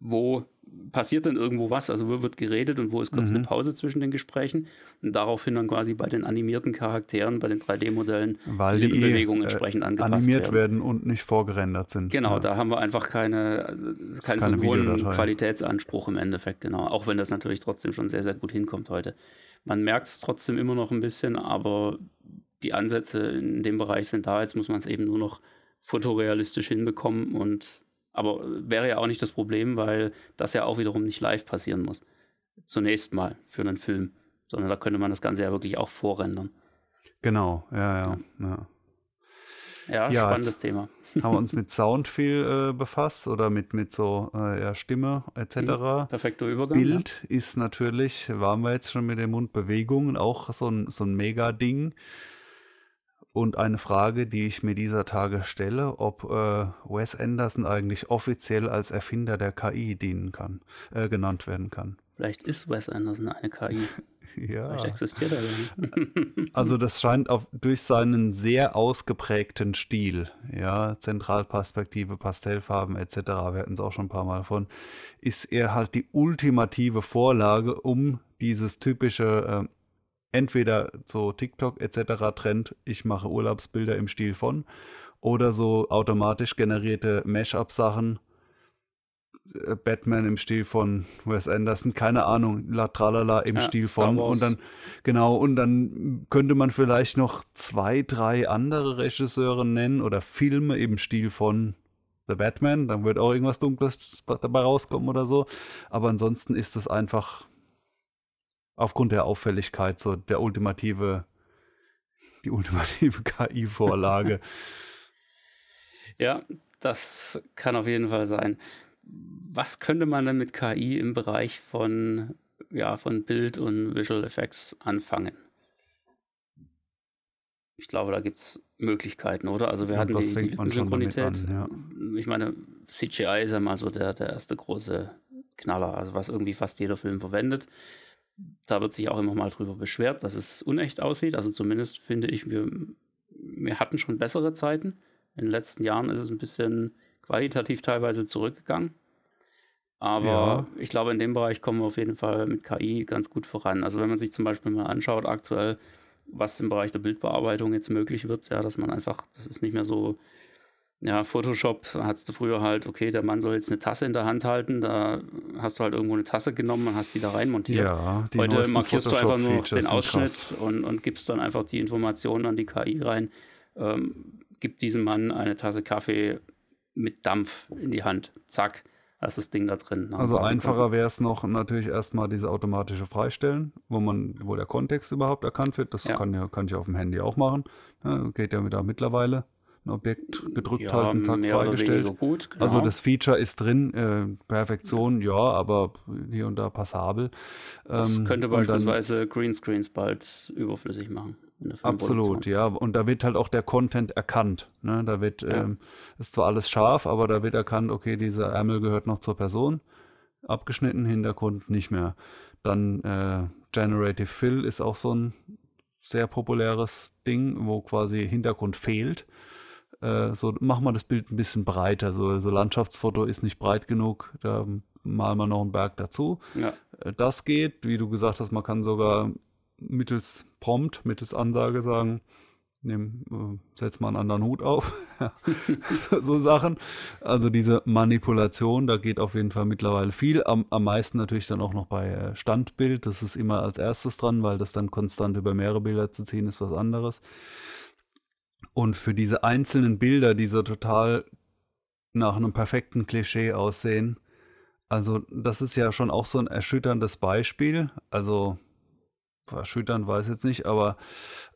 wo passiert denn irgendwo was, also wo wird geredet und wo ist kurz mhm. eine Pause zwischen den Gesprächen und daraufhin dann quasi bei den animierten Charakteren, bei den 3D-Modellen Weil die Bewegungen äh, entsprechend angepasst animiert werden. werden und nicht vorgerendert sind. Genau, ja. da haben wir einfach keine, also keinen keine so hohen Qualitätsanspruch im Endeffekt, genau. Auch wenn das natürlich trotzdem schon sehr, sehr gut hinkommt heute. Man merkt es trotzdem immer noch ein bisschen, aber die Ansätze in dem Bereich sind da. Jetzt muss man es eben nur noch fotorealistisch hinbekommen und aber wäre ja auch nicht das Problem, weil das ja auch wiederum nicht live passieren muss. Zunächst mal für einen Film, sondern da könnte man das Ganze ja wirklich auch vorrendern. Genau, ja, ja. Ja, ja, ja spannendes Thema. Haben wir uns mit Sound viel äh, befasst oder mit, mit so äh, ja, Stimme etc. Mhm, perfekter Übergang. Bild ja. ist natürlich, waren wir jetzt schon mit den Mundbewegungen, auch so ein, so ein Mega-Ding. Und eine Frage, die ich mir dieser Tage stelle, ob äh, Wes Anderson eigentlich offiziell als Erfinder der KI dienen kann, äh, genannt werden kann. Vielleicht ist Wes Anderson eine KI. ja. Vielleicht existiert er ja. also das scheint auf, durch seinen sehr ausgeprägten Stil, ja, Zentralperspektive, Pastellfarben etc., wir hatten es auch schon ein paar Mal von, ist er halt die ultimative Vorlage, um dieses typische äh, entweder so TikTok etc. Trend, ich mache Urlaubsbilder im Stil von, oder so automatisch generierte Mashup-Sachen, äh, Batman im Stil von Wes Anderson, keine Ahnung, la tralala im ja, Stil von und dann genau und dann könnte man vielleicht noch zwei, drei andere Regisseure nennen oder Filme im Stil von The Batman, dann wird auch irgendwas Dunkles dabei rauskommen oder so, aber ansonsten ist es einfach Aufgrund der Auffälligkeit, so der ultimative, die ultimative KI-Vorlage. ja, das kann auf jeden Fall sein. Was könnte man denn mit KI im Bereich von, ja, von Bild und Visual Effects anfangen? Ich glaube, da gibt es Möglichkeiten, oder? Also wir ja, hatten die, die Synchronität. Ja. Ich meine, CGI ist ja mal so der, der erste große Knaller, also was irgendwie fast jeder Film verwendet. Da wird sich auch immer mal drüber beschwert, dass es unecht aussieht. Also zumindest finde ich, wir, wir hatten schon bessere Zeiten. In den letzten Jahren ist es ein bisschen qualitativ teilweise zurückgegangen. Aber ja. ich glaube, in dem Bereich kommen wir auf jeden Fall mit KI ganz gut voran. Also wenn man sich zum Beispiel mal anschaut, aktuell was im Bereich der Bildbearbeitung jetzt möglich wird, ja, dass man einfach, das ist nicht mehr so, ja, Photoshop hattest du früher halt, okay, der Mann soll jetzt eine Tasse in der Hand halten, da hast du halt irgendwo eine Tasse genommen und hast sie da rein montiert. Ja, Heute markierst du einfach nur den Ausschnitt und, und gibst dann einfach die Informationen an die KI rein. Ähm, gib diesem Mann eine Tasse Kaffee mit Dampf in die Hand. Zack ist das Ding da drin. Also einfacher wäre es noch natürlich erstmal diese automatische Freistellen, wo man, wo der Kontext überhaupt erkannt wird. Das ja. Kann, ja, kann ich auf dem Handy auch machen. Ja, geht ja wieder mittlerweile. Ein Objekt gedrückt ja, halten, zack, freigestellt. Gut, genau. Also das Feature ist drin, äh, Perfektion, ja, aber hier und da passabel. Das ähm, könnte beispielsweise Greenscreens bald überflüssig machen. Absolut, ja. Und da wird halt auch der Content erkannt. Ne? Da wird, ja. ähm, ist zwar alles scharf, aber da wird erkannt, okay, dieser Ärmel gehört noch zur Person. Abgeschnitten, Hintergrund nicht mehr. Dann äh, Generative Fill ist auch so ein sehr populäres Ding, wo quasi Hintergrund fehlt. Äh, so machen wir das Bild ein bisschen breiter. So, so Landschaftsfoto ist nicht breit genug. Da malen wir noch einen Berg dazu. Ja. Äh, das geht, wie du gesagt hast, man kann sogar mittels Prompt, mittels Ansage sagen, nehm, äh, setz mal einen anderen Hut auf. so Sachen. Also diese Manipulation, da geht auf jeden Fall mittlerweile viel. Am, am meisten natürlich dann auch noch bei Standbild. Das ist immer als erstes dran, weil das dann konstant über mehrere Bilder zu ziehen ist, was anderes. Und für diese einzelnen Bilder, die so total nach einem perfekten Klischee aussehen, also das ist ja schon auch so ein erschütterndes Beispiel. Also erschütternd weiß jetzt nicht, aber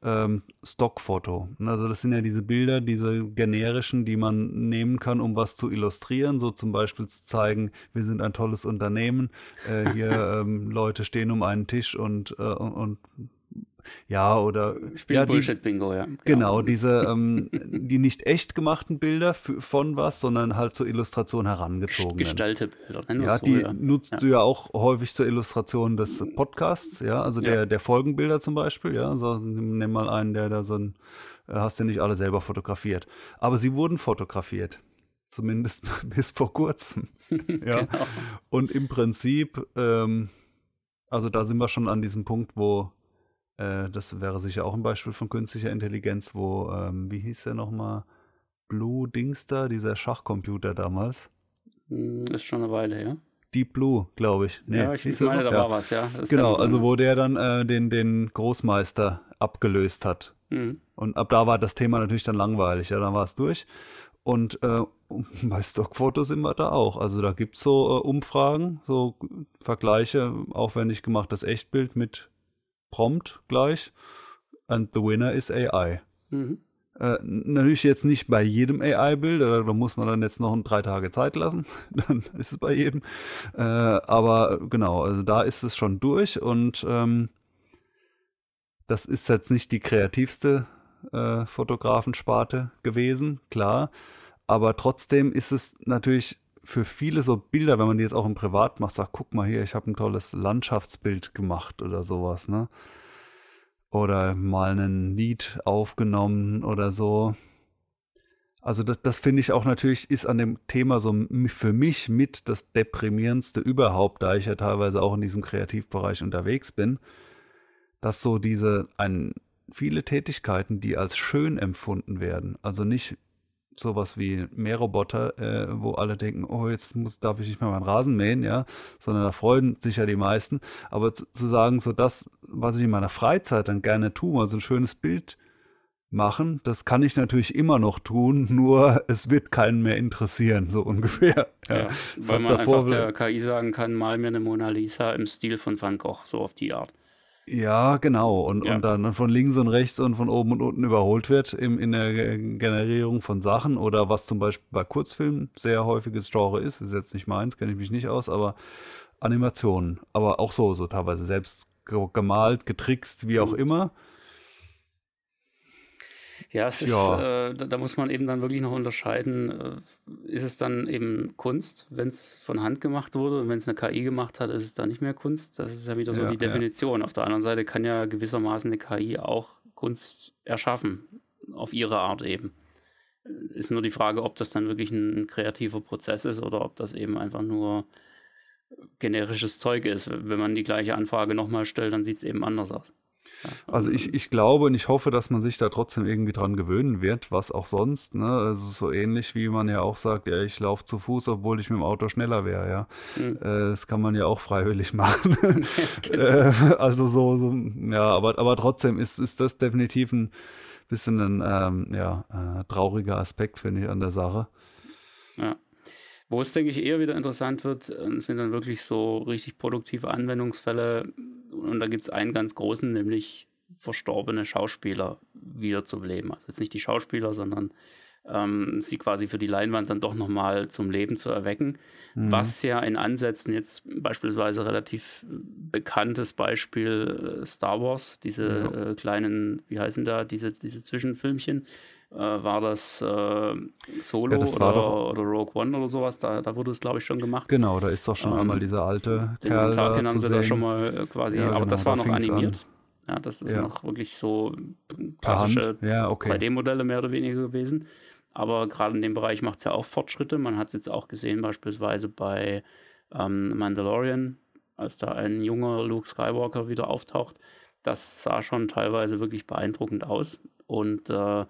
ähm, Stockfoto. Also das sind ja diese Bilder, diese generischen, die man nehmen kann, um was zu illustrieren, so zum Beispiel zu zeigen, wir sind ein tolles Unternehmen, äh, hier ähm, Leute stehen um einen Tisch und, äh, und, und ja, oder. Spiel ja, Bullshit-Bingo, ja. Genau, genau diese, ähm, die nicht echt gemachten Bilder von was, sondern halt zur Illustration herangezogen. Gestellte Bilder, nennen Ja, die so, nutzt ja. du ja auch häufig zur Illustration des Podcasts, ja, also ja. Der, der Folgenbilder zum Beispiel, ja. Also, nimm mal einen, der da so ein, hast du nicht alle selber fotografiert. Aber sie wurden fotografiert. Zumindest bis vor kurzem. ja. Genau. Und im Prinzip, ähm, also da sind wir schon an diesem Punkt, wo äh, das wäre sicher auch ein Beispiel von künstlicher Intelligenz, wo, ähm, wie hieß der nochmal? Blue Dingster, dieser Schachcomputer damals. Hm, ist schon eine Weile, ja. Deep Blue, glaube ich. Nee, ja, ich meine, da ja. war was, ja. genau, also wo der dann äh, den, den Großmeister abgelöst hat. Mhm. Und ab da war das Thema natürlich dann langweilig, ja, dann war es durch. Und äh, bei Stockfotos sind wir da auch. Also da gibt es so äh, Umfragen, so Vergleiche, aufwendig gemachtes Echtbild mit Prompt gleich. And the winner is AI. Mhm. Äh, natürlich jetzt nicht bei jedem AI-Bild, da, da, muss man dann jetzt noch drei Tage Zeit lassen, dann ist es bei jedem. Äh, aber genau, also da ist es schon durch und ähm, das ist jetzt nicht die kreativste äh, Fotografensparte gewesen, klar. Aber trotzdem ist es natürlich für viele so Bilder, wenn man die jetzt auch im Privat macht, sagt, guck mal hier, ich habe ein tolles Landschaftsbild gemacht oder sowas, ne? Oder mal ein Lied aufgenommen oder so. Also das, das finde ich auch natürlich, ist an dem Thema so für mich mit das deprimierendste überhaupt, da ich ja teilweise auch in diesem Kreativbereich unterwegs bin, dass so diese ein, viele Tätigkeiten, die als schön empfunden werden, also nicht sowas wie Mähroboter, äh, wo alle denken, oh, jetzt muss, darf ich nicht mehr meinen Rasen mähen, ja, sondern da freuen sich ja die meisten. Aber zu, zu sagen, so das, was ich in meiner Freizeit dann gerne tue, also ein schönes Bild machen, das kann ich natürlich immer noch tun, nur es wird keinen mehr interessieren, so ungefähr. Ja, ja weil man einfach der KI sagen kann, mal mir eine Mona Lisa im Stil von Van Gogh, so auf die Art. Ja, genau. Und, ja. und dann von links und rechts und von oben und unten überholt wird im, in der Generierung von Sachen oder was zum Beispiel bei Kurzfilmen sehr häufiges Genre ist, ist jetzt nicht meins, kenne ich mich nicht aus, aber Animationen. Aber auch so, so teilweise selbst gemalt, getrickst, wie auch immer. Ja, es ist, ja. Äh, da, da, muss man eben dann wirklich noch unterscheiden, äh, ist es dann eben Kunst, wenn es von Hand gemacht wurde und wenn es eine KI gemacht hat, ist es dann nicht mehr Kunst. Das ist ja wieder so ja, die Definition. Auf der anderen Seite kann ja gewissermaßen eine KI auch Kunst erschaffen, auf ihre Art eben. Ist nur die Frage, ob das dann wirklich ein kreativer Prozess ist oder ob das eben einfach nur generisches Zeug ist. Wenn man die gleiche Anfrage nochmal stellt, dann sieht es eben anders aus. Also ich, ich glaube und ich hoffe, dass man sich da trotzdem irgendwie dran gewöhnen wird, was auch sonst. Ne? Also so ähnlich wie man ja auch sagt, ja, ich laufe zu Fuß, obwohl ich mit dem Auto schneller wäre. Ja, mhm. äh, das kann man ja auch freiwillig machen. genau. äh, also so, so, ja, aber, aber trotzdem ist, ist das definitiv ein bisschen ein ähm, ja, äh, trauriger Aspekt, finde ich, an der Sache. Ja. Wo es, denke ich, eher wieder interessant wird, äh, sind dann wirklich so richtig produktive Anwendungsfälle. Und da gibt es einen ganz großen, nämlich verstorbene Schauspieler wiederzubeleben. Also jetzt nicht die Schauspieler, sondern ähm, sie quasi für die Leinwand dann doch nochmal zum Leben zu erwecken. Mhm. Was ja in Ansätzen jetzt beispielsweise relativ bekanntes Beispiel äh, Star Wars, diese ja. äh, kleinen, wie heißen da, diese, diese Zwischenfilmchen, äh, war das äh, Solo ja, das oder, doch, oder, Rogue One oder sowas, da, da wurde es glaube ich schon gemacht. Genau, da ist doch schon ähm, einmal dieser alte den Kerl Tarkin haben sie da schon mal äh, quasi, ja, aber genau, das war da noch animiert. An. Ja, das ist ja. noch wirklich so klassische ja, okay. 3D-Modelle mehr oder weniger gewesen. Aber gerade in dem Bereich macht es ja auch Fortschritte. Man hat es jetzt auch gesehen, beispielsweise bei ähm, Mandalorian, als da ein junger Luke Skywalker wieder auftaucht. Das sah schon teilweise wirklich beeindruckend aus. Und äh,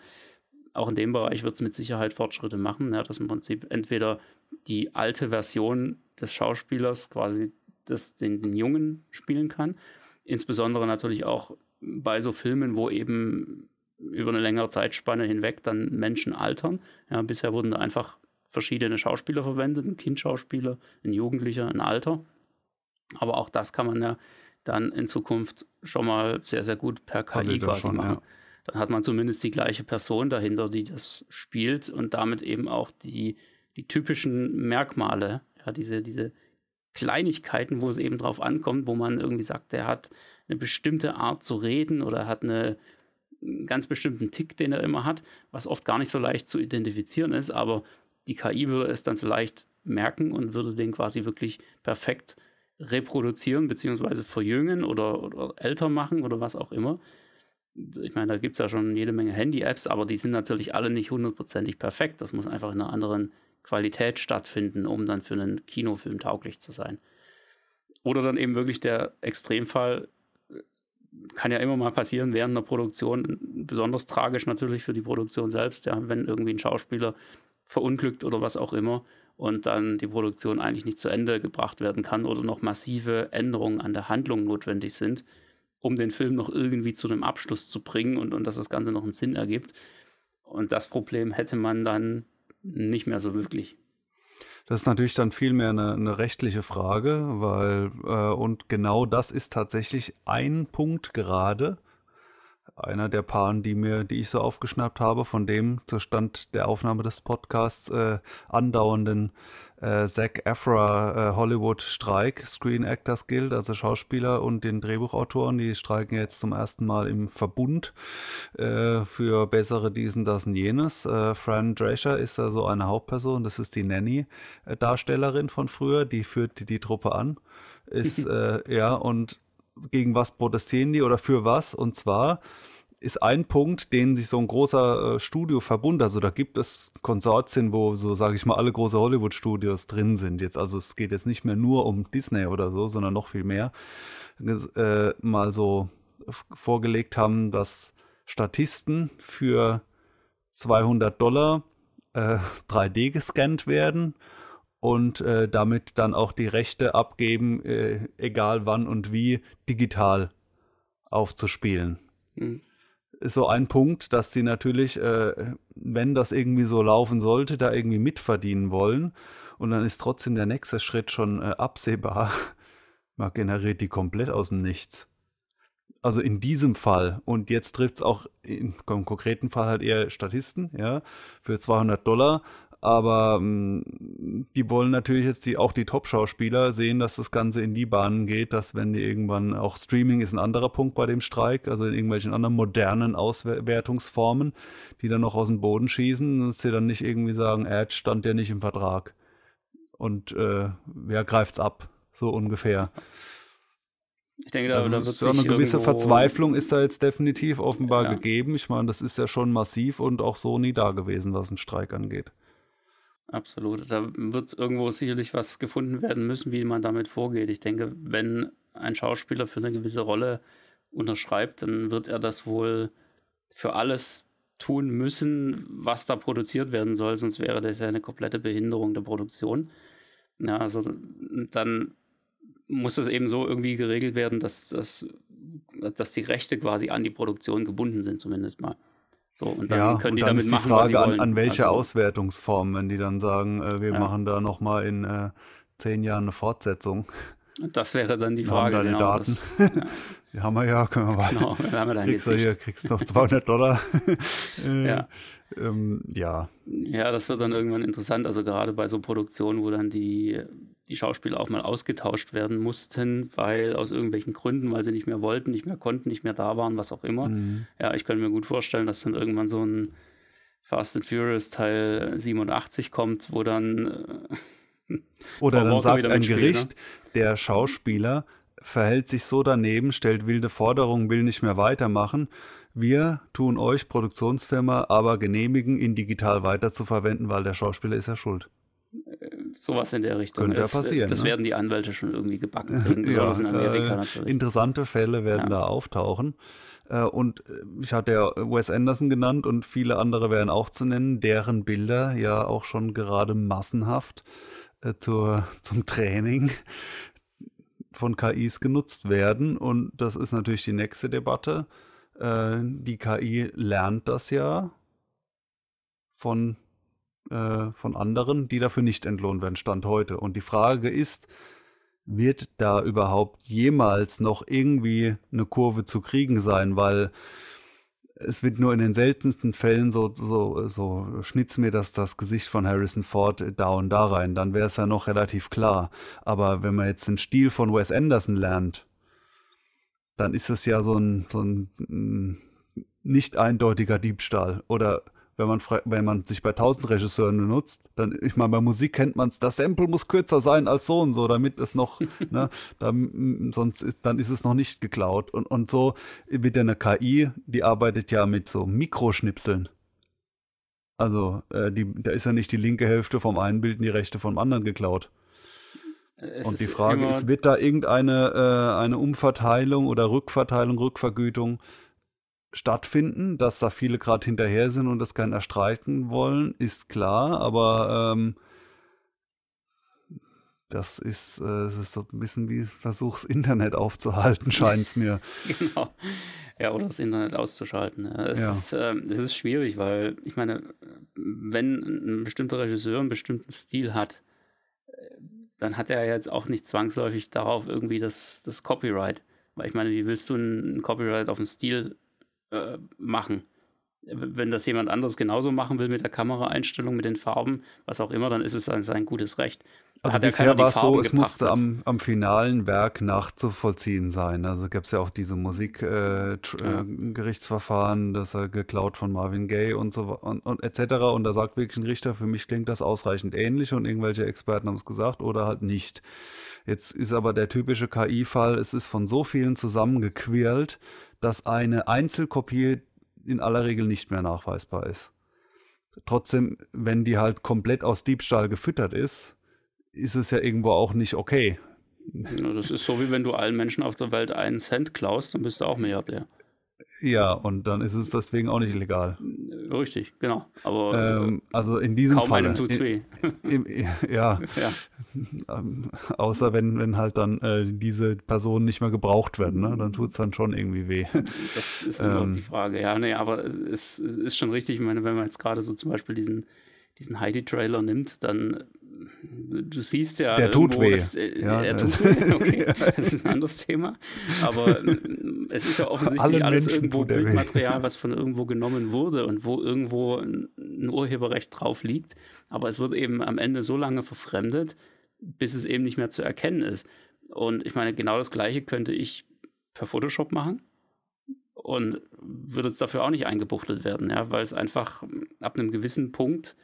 auch in dem Bereich wird es mit Sicherheit Fortschritte machen, ja, dass im Prinzip entweder die alte Version des Schauspielers quasi das, den, den Jungen spielen kann. Insbesondere natürlich auch bei so Filmen, wo eben über eine längere Zeitspanne hinweg dann Menschen altern. Ja, bisher wurden da einfach verschiedene Schauspieler verwendet, ein Kindschauspieler, ein Jugendlicher, ein Alter. Aber auch das kann man ja dann in Zukunft schon mal sehr, sehr gut per KI quasi schon, machen. Ja dann hat man zumindest die gleiche Person dahinter, die das spielt und damit eben auch die, die typischen Merkmale, ja, diese, diese Kleinigkeiten, wo es eben drauf ankommt, wo man irgendwie sagt, der hat eine bestimmte Art zu reden oder hat eine, einen ganz bestimmten Tick, den er immer hat, was oft gar nicht so leicht zu identifizieren ist, aber die KI würde es dann vielleicht merken und würde den quasi wirklich perfekt reproduzieren, beziehungsweise verjüngen oder, oder älter machen oder was auch immer ich meine, da gibt es ja schon jede Menge Handy-Apps, aber die sind natürlich alle nicht hundertprozentig perfekt. Das muss einfach in einer anderen Qualität stattfinden, um dann für einen Kinofilm tauglich zu sein. Oder dann eben wirklich der Extremfall, kann ja immer mal passieren während einer Produktion, besonders tragisch natürlich für die Produktion selbst, ja, wenn irgendwie ein Schauspieler verunglückt oder was auch immer und dann die Produktion eigentlich nicht zu Ende gebracht werden kann oder noch massive Änderungen an der Handlung notwendig sind um den Film noch irgendwie zu einem Abschluss zu bringen und, und dass das Ganze noch einen Sinn ergibt. Und das Problem hätte man dann nicht mehr so wirklich. Das ist natürlich dann vielmehr eine, eine rechtliche Frage, weil, äh, und genau das ist tatsächlich ein Punkt gerade, einer der Paaren, die mir, die ich so aufgeschnappt habe, von dem zur Stand der Aufnahme des Podcasts äh, andauernden äh, Zach Efra äh, Hollywood Streik, Screen Actors Guild, also Schauspieler und den Drehbuchautoren, die streiken jetzt zum ersten Mal im Verbund äh, für bessere diesen, das und jenes. Äh, Fran Drescher ist da so eine Hauptperson, das ist die Nanny-Darstellerin von früher, die führt die, die Truppe an. Ist, äh, ja, und gegen was protestieren die oder für was? Und zwar ist ein Punkt, den sich so ein großer äh, Studioverbund, also da gibt es Konsortien, wo so, sage ich mal, alle große Hollywood-Studios drin sind. Jetzt also es geht jetzt nicht mehr nur um Disney oder so, sondern noch viel mehr. Äh, mal so vorgelegt haben, dass Statisten für 200 Dollar äh, 3D gescannt werden und äh, damit dann auch die Rechte abgeben, äh, egal wann und wie, digital aufzuspielen. Mhm ist so ein Punkt, dass sie natürlich, äh, wenn das irgendwie so laufen sollte, da irgendwie mitverdienen wollen. Und dann ist trotzdem der nächste Schritt schon äh, absehbar. Man generiert die komplett aus dem Nichts. Also in diesem Fall. Und jetzt trifft es auch im konkreten Fall halt eher Statisten, ja, für 200 Dollar. Aber mh, mm, die wollen natürlich jetzt die, auch die Top-Schauspieler sehen, dass das Ganze in die Bahnen geht, dass wenn die irgendwann auch Streaming ist ein anderer Punkt bei dem Streik, also in irgendwelchen anderen modernen Auswertungsformen, die dann noch aus dem Boden schießen, dass sie dann nicht irgendwie sagen, Ad stand ja nicht im Vertrag. Und äh, wer greift's ab? So ungefähr. Ich denke, da, also da wird so eine gewisse Verzweiflung ist da jetzt definitiv offenbar ja. gegeben. Ich meine, das ist ja schon massiv und auch so nie da gewesen, was einen Streik angeht. Absolut. Da wird irgendwo sicherlich was gefunden werden müssen, wie man damit vorgeht. Ich denke, wenn ein Schauspieler für eine gewisse Rolle unterschreibt, dann wird er das wohl für alles tun müssen, was da produziert werden soll, sonst wäre das ja eine komplette Behinderung der Produktion. Ja, also dann muss das eben so irgendwie geregelt werden, dass, dass, dass die Rechte quasi an die Produktion gebunden sind, zumindest mal. So, und dann ja, können die dann damit ist die machen, Frage, an, an, welche also, Auswertungsform, wenn die dann sagen, äh, wir ja. machen da nochmal in äh, zehn Jahren eine Fortsetzung. Das wäre dann die Frage. Wir haben deine genau, Daten. Das, ja. die haben wir ja, können wir weiter. Genau, wir haben wir dann kriegst du hier, kriegst noch 200 Dollar. äh, ja. Ähm, ja. Ja, das wird dann irgendwann interessant. Also gerade bei so Produktionen, wo dann die, die Schauspieler auch mal ausgetauscht werden mussten, weil aus irgendwelchen Gründen, weil sie nicht mehr wollten, nicht mehr konnten, nicht mehr da waren, was auch immer. Mhm. Ja, ich könnte mir gut vorstellen, dass dann irgendwann so ein Fast and Furious Teil 87 kommt, wo dann äh, oder dann sagt ein Gericht, ne? der Schauspieler verhält sich so daneben, stellt wilde Forderungen, will nicht mehr weitermachen wir tun euch Produktionsfirma aber genehmigen, ihn digital weiterzuverwenden, weil der Schauspieler ist ja schuld. Äh, sowas in der Richtung. Könnte ja passieren. Das ne? werden die Anwälte schon irgendwie gebacken kriegen, besonders ja, in Amerika äh, natürlich. Interessante Fälle werden ja. da auftauchen. Äh, und ich hatte ja Wes Anderson genannt und viele andere wären auch zu nennen, deren Bilder ja auch schon gerade massenhaft zur, zum Training von KIs genutzt werden. Und das ist natürlich die nächste Debatte. Äh, die KI lernt das ja von, äh, von anderen, die dafür nicht entlohnt werden, Stand heute. Und die Frage ist, wird da überhaupt jemals noch irgendwie eine Kurve zu kriegen sein, weil es wird nur in den seltensten Fällen so, so, so schnitz mir das, das Gesicht von Harrison Ford da und da rein, dann wäre es ja noch relativ klar. Aber wenn man jetzt den Stil von Wes Anderson lernt, dann ist es ja so ein, so ein mm, nicht eindeutiger Diebstahl. Oder wenn man, wenn man sich bei tausend Regisseuren benutzt, dann, ich meine, bei Musik kennt man es, das Sample muss kürzer sein als so und so, damit es noch, ne, dann, sonst ist, dann ist es noch nicht geklaut. Und, und so wird ja eine KI, die arbeitet ja mit so Mikroschnipseln. Also, äh, die, da ist ja nicht die linke Hälfte vom einen Bild und die rechte vom anderen geklaut. Es und die Frage ist, wird da irgendeine äh, eine Umverteilung oder Rückverteilung, Rückvergütung stattfinden, dass da viele gerade hinterher sind und das gerne erstreiten wollen, ist klar, aber ähm, das ist, äh, das ist so ein bisschen wie Versuchs Internet aufzuhalten, scheint es mir. genau. Ja, oder das Internet auszuschalten. Es, ja. Ist, äh, es ist schwierig, weil ich meine, wenn ein bestimmter Regisseur einen bestimmten Stil hat, dann hat er jetzt auch nicht zwangsläufig darauf irgendwie das, das Copyright. Weil ich meine, wie willst du ein, Copyright auf den Stil äh, machen? Wenn das jemand anderes genauso machen will mit der Kameraeinstellung, mit den Farben, was auch immer, dann ist es sein, sein gutes Recht. Also bisher ja war es so, es musste am, am, finalen Werk nachzuvollziehen sein. Also gab es ja auch diese Musikgerichtsverfahren, äh, ja. das er geklaut von Marvin Gaye und so und, und etc. Und da sagt wirklich ein Richter, für mich klingt das ausreichend ähnlich und irgendwelche Experten haben es gesagt oder halt nicht. Jetzt ist aber der typische KI-Fall, es ist von so vielen zusammengequirlt, dass eine Einzelkopie in aller Regel nicht mehr nachweisbar ist. Trotzdem, wenn die halt komplett aus Diebstahl gefüttert ist, ist es ja irgendwo auch nicht okay. Das ist so, wie wenn du allen Menschen auf der Welt einen Cent klaust, dann bist du auch Milliardär. Ja, und dann ist es deswegen auch nicht legal. Richtig, genau. Aber ähm, also in diesem kaum Fall. einem tut's weh. Im, im, ja. ja. Ähm, außer wenn, wenn halt dann äh, diese Personen nicht mehr gebraucht werden, ne? dann tut es dann schon irgendwie weh. Das ist immer ähm, die Frage. Ja, nee, aber es, es, ist schon richtig. Ich meine, wenn man jetzt gerade so zum Beispiel diesen, diesen Heidi-Trailer nimmt, dann du siehst ja. Der tut weh. Es, äh, ja, er tut weh, okay. das ist ein anderes Thema. Aber äh, es ist ja offensichtlich alles Menschen irgendwo Bildmaterial, was von irgendwo genommen wurde und wo irgendwo ein Urheberrecht drauf liegt. Aber es wird eben am Ende so lange verfremdet, bis es eben nicht mehr zu erkennen ist. Und ich meine, genau das Gleiche könnte ich per Photoshop machen und würde es dafür auch nicht eingebuchtet werden, ja, weil es einfach ab einem gewissen Punkt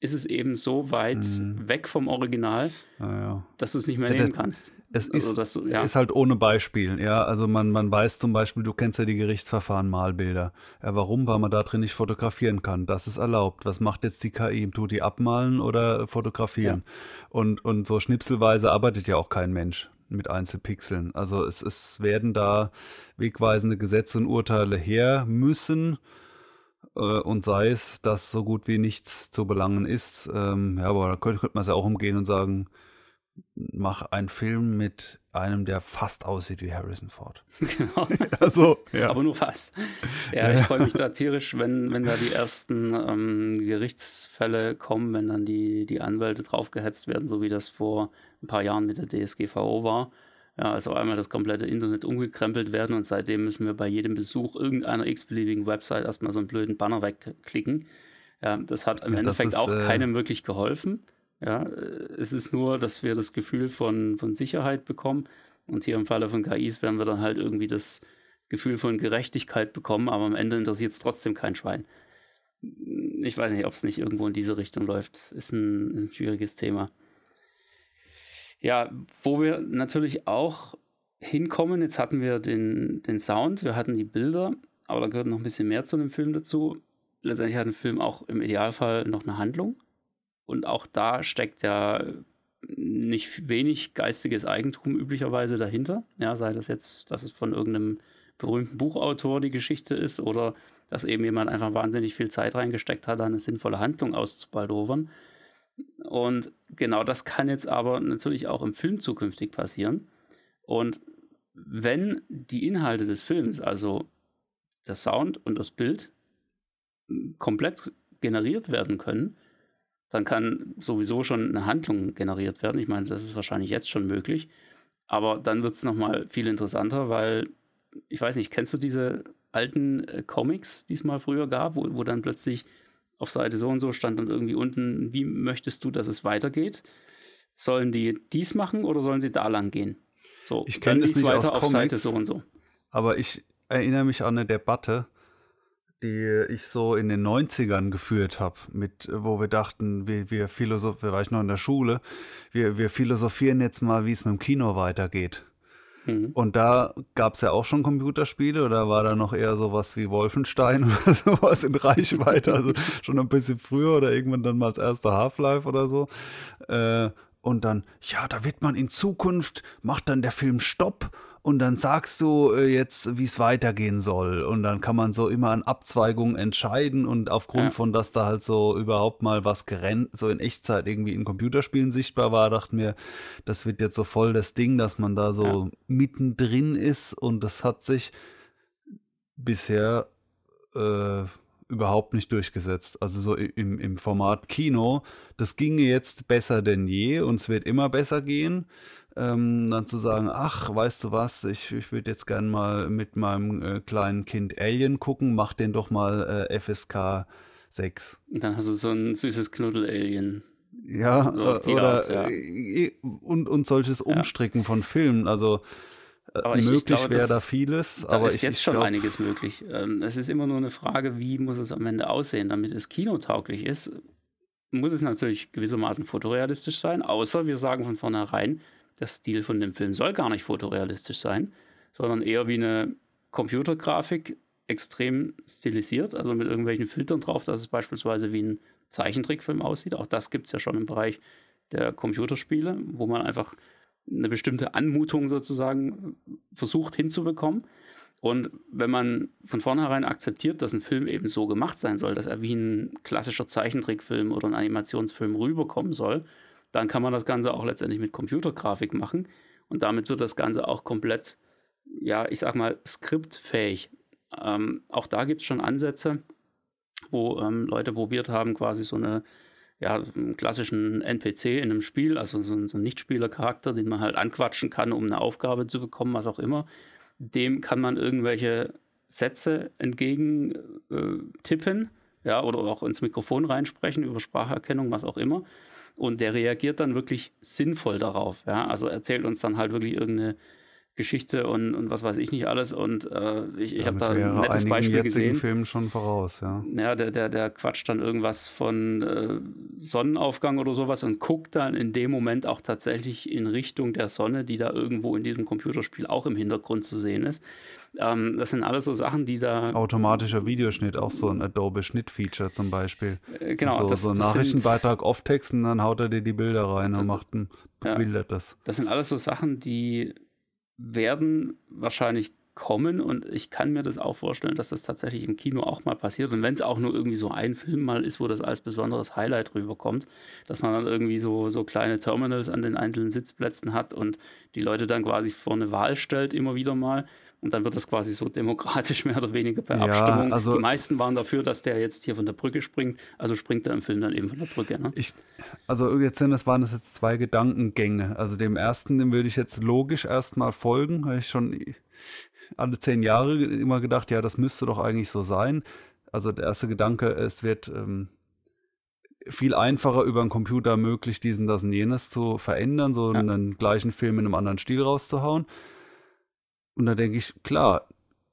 ist es eben so weit mhm. weg vom Original, ah, ja. dass du es nicht mehr nehmen kannst. Es also, ist, du, ja. ist, halt ohne Beispiel, ja. Also man, man weiß zum Beispiel, du kennst ja die Gerichtsverfahren Malbilder. Ja, warum? Weil man da drin nicht fotografieren kann. Das ist erlaubt. Was macht jetzt die KI? Tut die abmalen oder fotografieren? Ja. Und, und so schnipselweise arbeitet ja auch kein Mensch mit Einzelpixeln. Also es, es werden da wegweisende Gesetze und Urteile her müssen und sei es, dass so gut wie nichts zu belangen ist. Ähm, ja, aber da könnte, könnte man es ja auch umgehen und sagen, mach einen Film mit einem, der fast aussieht wie Harrison Ford. Genau. also, ja. Aber nur fast. Ja, ich freue mich da tierisch, wenn, wenn da die ersten ähm, Gerichtsfälle kommen, wenn dann die, die Anwälte draufgehetzt werden, so wie das vor ein paar Jahren mit der DSGVO war. Ja, also einmal das komplette Internet umgekrempelt werden und seitdem müssen wir bei jedem Besuch irgendeiner x-beliebigen Website erstmal so einen blöden Banner wegklicken. Ja, das hat im ja, Endeffekt ist, auch äh... keinem wirklich geholfen. Ja, es ist nur, dass wir das Gefühl von, von Sicherheit bekommen. Und hier im Falle von KIs werden wir dann halt irgendwie das Gefühl von Gerechtigkeit bekommen, aber am Ende interessiert es trotzdem kein Schwein. Ich weiß nicht, ob es nicht irgendwo in diese Richtung läuft. Ist ein, ist ein schwieriges Thema. Ja, wo wir natürlich auch hinkommen, jetzt hatten wir den, den Sound, wir hatten die Bilder, aber da gehört noch ein bisschen mehr zu dem Film dazu. Letztendlich hat ein Film auch im Idealfall noch eine Handlung. Und auch da steckt ja nicht wenig geistiges Eigentum üblicherweise dahinter. Ja, sei das jetzt, dass es von irgendeinem berühmten Buchautor die Geschichte ist oder dass eben jemand einfach wahnsinnig viel Zeit reingesteckt hat, eine sinnvolle Handlung auszubaldowern. Und genau das kann jetzt aber natürlich auch im Film zukünftig passieren. Und wenn die Inhalte des Films, also der Sound und das Bild, komplett generiert werden können, dann kann sowieso schon eine Handlung generiert werden. Ich meine, das ist wahrscheinlich jetzt schon möglich. Aber dann wird es nochmal viel interessanter, weil, ich weiß nicht, kennst du diese alten äh, Comics, die es mal früher gab, wo, wo dann plötzlich auf Seite so und so stand dann irgendwie unten, wie möchtest du, dass es weitergeht? Sollen die dies machen oder sollen sie da lang gehen? So, ich kenne es nicht weiter auf Comics, Seite so und so. Aber ich erinnere mich an eine Debatte, die ich so in den 90ern geführt habe, mit, wo wir dachten, wir, wir philosophieren, war ich noch in der Schule, wir, wir philosophieren jetzt mal, wie es mit dem Kino weitergeht. Mhm. Und da gab es ja auch schon Computerspiele oder war da noch eher sowas wie Wolfenstein oder sowas in Reichweite, also schon ein bisschen früher oder irgendwann dann mal als erster Half-Life oder so. Äh, und dann, ja, da wird man in Zukunft, macht dann der Film Stopp und dann sagst du äh, jetzt, wie es weitergehen soll. Und dann kann man so immer an Abzweigungen entscheiden und aufgrund ja. von, dass da halt so überhaupt mal was gerennt, so in Echtzeit irgendwie in Computerspielen sichtbar war, dachte mir, das wird jetzt so voll das Ding, dass man da so ja. mittendrin ist und das hat sich bisher äh, überhaupt nicht durchgesetzt. Also so im, im Format Kino, das ginge jetzt besser denn je und es wird immer besser gehen ähm, dann zu sagen, ach, weißt du was, ich, ich würde jetzt gern mal mit meinem äh, kleinen Kind Alien gucken, mach den doch mal äh, FSK 6. Und dann hast du so ein süßes Knuddel-Alien. Ja, so oder Art, ja. Äh, und, und solches Umstricken ja. von Filmen, also äh, aber möglich wäre da vieles. Da aber ist ich, jetzt ich schon glaub, einiges möglich. Ähm, es ist immer nur eine Frage, wie muss es am Ende aussehen, damit es kinotauglich ist. Muss es natürlich gewissermaßen fotorealistisch sein, außer wir sagen von vornherein, der Stil von dem Film soll gar nicht fotorealistisch sein, sondern eher wie eine Computergrafik extrem stilisiert, also mit irgendwelchen Filtern drauf, dass es beispielsweise wie ein Zeichentrickfilm aussieht. Auch das gibt es ja schon im Bereich der Computerspiele, wo man einfach eine bestimmte Anmutung sozusagen versucht hinzubekommen. Und wenn man von vornherein akzeptiert, dass ein Film eben so gemacht sein soll, dass er wie ein klassischer Zeichentrickfilm oder ein Animationsfilm rüberkommen soll, dann kann man das Ganze auch letztendlich mit Computergrafik machen. Und damit wird das Ganze auch komplett, ja, ich sag mal, skriptfähig. Ähm, auch da gibt es schon Ansätze, wo ähm, Leute probiert haben, quasi so eine ja, einen klassischen NPC in einem Spiel, also so, so einen Nichtspielercharakter, den man halt anquatschen kann, um eine Aufgabe zu bekommen, was auch immer. Dem kann man irgendwelche Sätze entgegen äh, tippen, ja, oder auch ins Mikrofon reinsprechen über Spracherkennung, was auch immer. Und der reagiert dann wirklich sinnvoll darauf, ja. Also erzählt uns dann halt wirklich irgendeine Geschichte und, und was weiß ich nicht alles. Und äh, ich, ich habe da ein nettes Beispiel gesehen. Filmen schon voraus, ja. Ja, der, der, der quatscht dann irgendwas von äh, Sonnenaufgang oder sowas und guckt dann in dem Moment auch tatsächlich in Richtung der Sonne, die da irgendwo in diesem Computerspiel auch im Hintergrund zu sehen ist. Ähm, das sind alles so Sachen, die da. Automatischer Videoschnitt, auch so ein Adobe Schnittfeature zum Beispiel. Äh, genau. Das so, das, so ein Nachrichtenbeitrag Off-Text und dann haut er dir die Bilder rein das, und macht ein, ja, das. Das sind alles so Sachen, die werden wahrscheinlich kommen und ich kann mir das auch vorstellen, dass das tatsächlich im Kino auch mal passiert. Und wenn es auch nur irgendwie so ein Film mal ist, wo das als besonderes Highlight rüberkommt, dass man dann irgendwie so, so kleine Terminals an den einzelnen Sitzplätzen hat und die Leute dann quasi vor eine Wahl stellt, immer wieder mal. Und dann wird das quasi so demokratisch mehr oder weniger per ja, Abstimmung. Also, die meisten waren dafür, dass der jetzt hier von der Brücke springt. Also springt er im Film dann eben von der Brücke. Ne? Ich, also jetzt sind das waren das jetzt zwei Gedankengänge. Also dem ersten, dem würde ich jetzt logisch erstmal folgen. Habe ich schon alle zehn Jahre immer gedacht, ja, das müsste doch eigentlich so sein. Also der erste Gedanke, es wird ähm, viel einfacher über einen Computer möglich, diesen, das und jenes zu verändern, so ja. einen gleichen Film in einem anderen Stil rauszuhauen. Und da denke ich, klar,